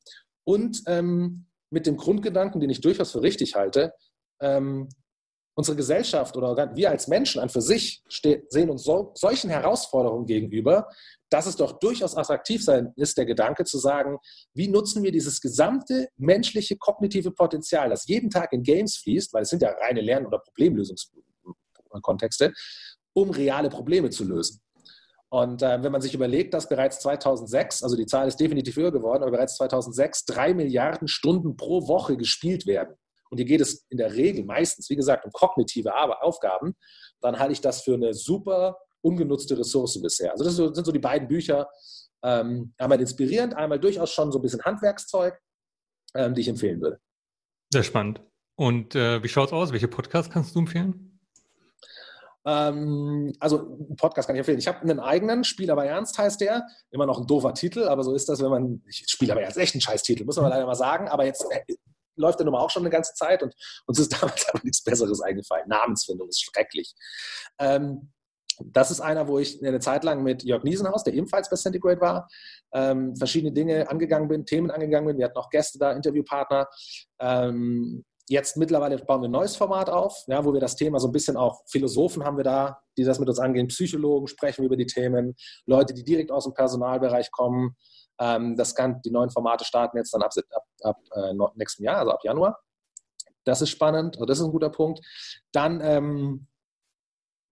und ähm, mit dem Grundgedanken, den ich durchaus für richtig halte, ähm, unsere Gesellschaft oder wir als Menschen an für sich sehen uns so, solchen Herausforderungen gegenüber, dass es doch durchaus attraktiv sein ist, der Gedanke zu sagen, wie nutzen wir dieses gesamte menschliche kognitive Potenzial, das jeden Tag in Games fließt, weil es sind ja reine Lern- oder Problemlösungskontexte, um reale Probleme zu lösen. Und äh, wenn man sich überlegt, dass bereits 2006, also die Zahl ist definitiv höher geworden, aber bereits 2006 drei Milliarden Stunden pro Woche gespielt werden. Und hier geht es in der Regel meistens, wie gesagt, um kognitive Aufgaben, dann halte ich das für eine super ungenutzte Ressource bisher. Also das sind so die beiden Bücher, ähm, einmal inspirierend, einmal durchaus schon so ein bisschen Handwerkszeug, ähm, die ich empfehlen würde. Sehr spannend. Und äh, wie schaut es aus? Welche Podcasts kannst du empfehlen? Ähm, also Podcast kann ich empfehlen. Ich habe einen eigenen, Spiel aber ernst heißt der. Immer noch ein doofer Titel, aber so ist das, wenn man, ich spiele aber ernst, echt ein Scheiß-Titel, muss man leider mal sagen. Aber jetzt äh, läuft der Nummer auch schon eine ganze Zeit und uns ist damals aber nichts Besseres eingefallen. Namensfindung ist schrecklich. Ähm, das ist einer, wo ich eine Zeit lang mit Jörg Niesenhaus, der ebenfalls bei Centigrade war, ähm, verschiedene Dinge angegangen bin, Themen angegangen bin. Wir hatten auch Gäste da, Interviewpartner. Ähm, Jetzt mittlerweile bauen wir ein neues Format auf, ja, wo wir das Thema so ein bisschen auch, Philosophen haben wir da, die das mit uns angehen, Psychologen sprechen über die Themen, Leute, die direkt aus dem Personalbereich kommen. Ähm, das kann, die neuen Formate starten jetzt dann ab, ab, ab äh, nächsten Jahr, also ab Januar. Das ist spannend, also das ist ein guter Punkt. Dann ähm,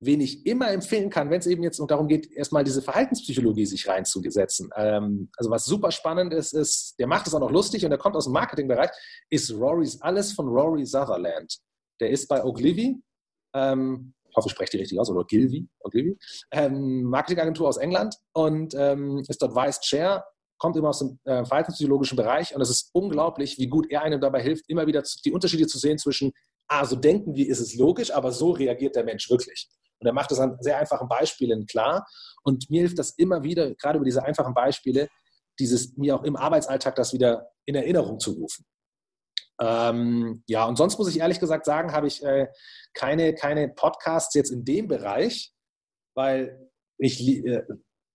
wen ich immer empfehlen kann, wenn es eben jetzt darum geht, erstmal diese Verhaltenspsychologie sich reinzusetzen. Ähm, also was super spannend ist, ist, der macht es auch noch lustig und der kommt aus dem Marketingbereich, ist Rory's alles von Rory Sutherland. Der ist bei Ogilvy, ähm, ich hoffe, ich spreche die richtig aus, oder Ogilvy, Ogilvy ähm, Marketingagentur aus England und ähm, ist dort Vice Chair, kommt immer aus dem äh, verhaltenspsychologischen Bereich und es ist unglaublich, wie gut er einem dabei hilft, immer wieder zu, die Unterschiede zu sehen zwischen, ah, so denken wir, ist es logisch, aber so reagiert der Mensch wirklich. Und er macht das an sehr einfachen Beispielen klar. Und mir hilft das immer wieder, gerade über diese einfachen Beispiele, dieses mir auch im Arbeitsalltag das wieder in Erinnerung zu rufen. Ähm, ja, und sonst muss ich ehrlich gesagt sagen, habe ich äh, keine, keine Podcasts jetzt in dem Bereich, weil ich, äh,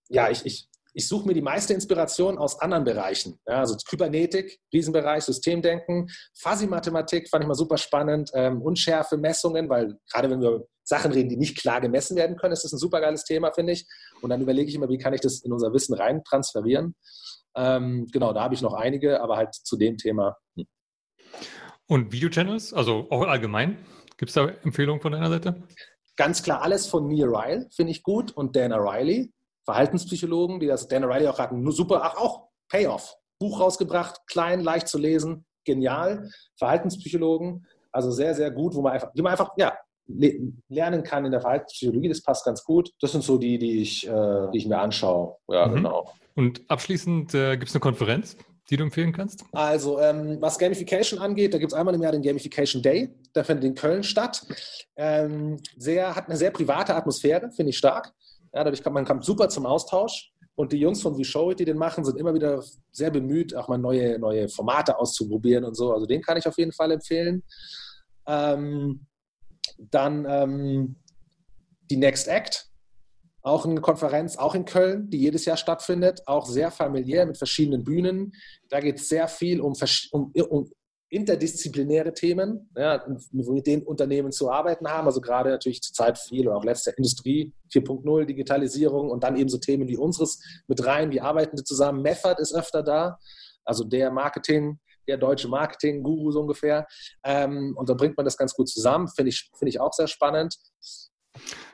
ja, ich, ich ich suche mir die meiste Inspiration aus anderen Bereichen. Ja, also Kybernetik, Riesenbereich, Systemdenken, Fuzzy-Mathematik fand ich mal super spannend, ähm, Unschärfe, Messungen, weil gerade wenn wir Sachen reden, die nicht klar gemessen werden können, ist das ein super geiles Thema, finde ich. Und dann überlege ich immer, wie kann ich das in unser Wissen rein transferieren. Ähm, genau, da habe ich noch einige, aber halt zu dem Thema. Hm. Und Videochannels, also auch allgemein, gibt es da Empfehlungen von deiner Seite? Ganz klar, alles von Neil Ryle finde ich gut und Dana Riley. Verhaltenspsychologen, die das Dan Riley auch hatten, nur super, ach auch Payoff. Buch rausgebracht, klein, leicht zu lesen, genial. Verhaltenspsychologen, also sehr, sehr gut, wo man einfach, wie man einfach, ja, lernen kann in der Verhaltenspsychologie, das passt ganz gut. Das sind so die, die ich, äh, die ich mir anschaue. Ja, mhm. genau. Und abschließend äh, gibt es eine Konferenz, die du empfehlen kannst? Also, ähm, was Gamification angeht, da gibt es einmal im Jahr den Gamification Day. Der findet in Köln statt. Ähm, sehr, hat eine sehr private Atmosphäre, finde ich stark. Ja, dadurch kann man kommt super zum Austausch. Und die Jungs von VShow die den machen, sind immer wieder sehr bemüht, auch mal neue, neue Formate auszuprobieren und so. Also den kann ich auf jeden Fall empfehlen. Ähm, dann ähm, die Next Act, auch eine Konferenz, auch in Köln, die jedes Jahr stattfindet, auch sehr familiär mit verschiedenen Bühnen. Da geht es sehr viel um, um, um interdisziplinäre Themen, ja, mit denen Unternehmen zu arbeiten haben. Also gerade natürlich zurzeit viel und auch letzte Industrie 4.0, Digitalisierung und dann eben so Themen wie unseres mit rein. Wie arbeiten die zusammen? Method ist öfter da, also der Marketing, der deutsche Marketing-Guru so ungefähr. Ähm, und da bringt man das ganz gut zusammen. Finde ich, find ich auch sehr spannend.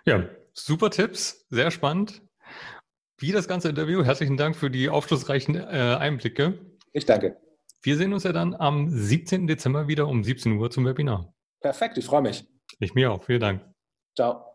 Ja, super Tipps, sehr spannend. Wie das ganze Interview. Herzlichen Dank für die aufschlussreichen äh, Einblicke. Ich danke. Wir sehen uns ja dann am 17. Dezember wieder um 17 Uhr zum Webinar. Perfekt, ich freue mich. Ich mir auch. Vielen Dank. Ciao.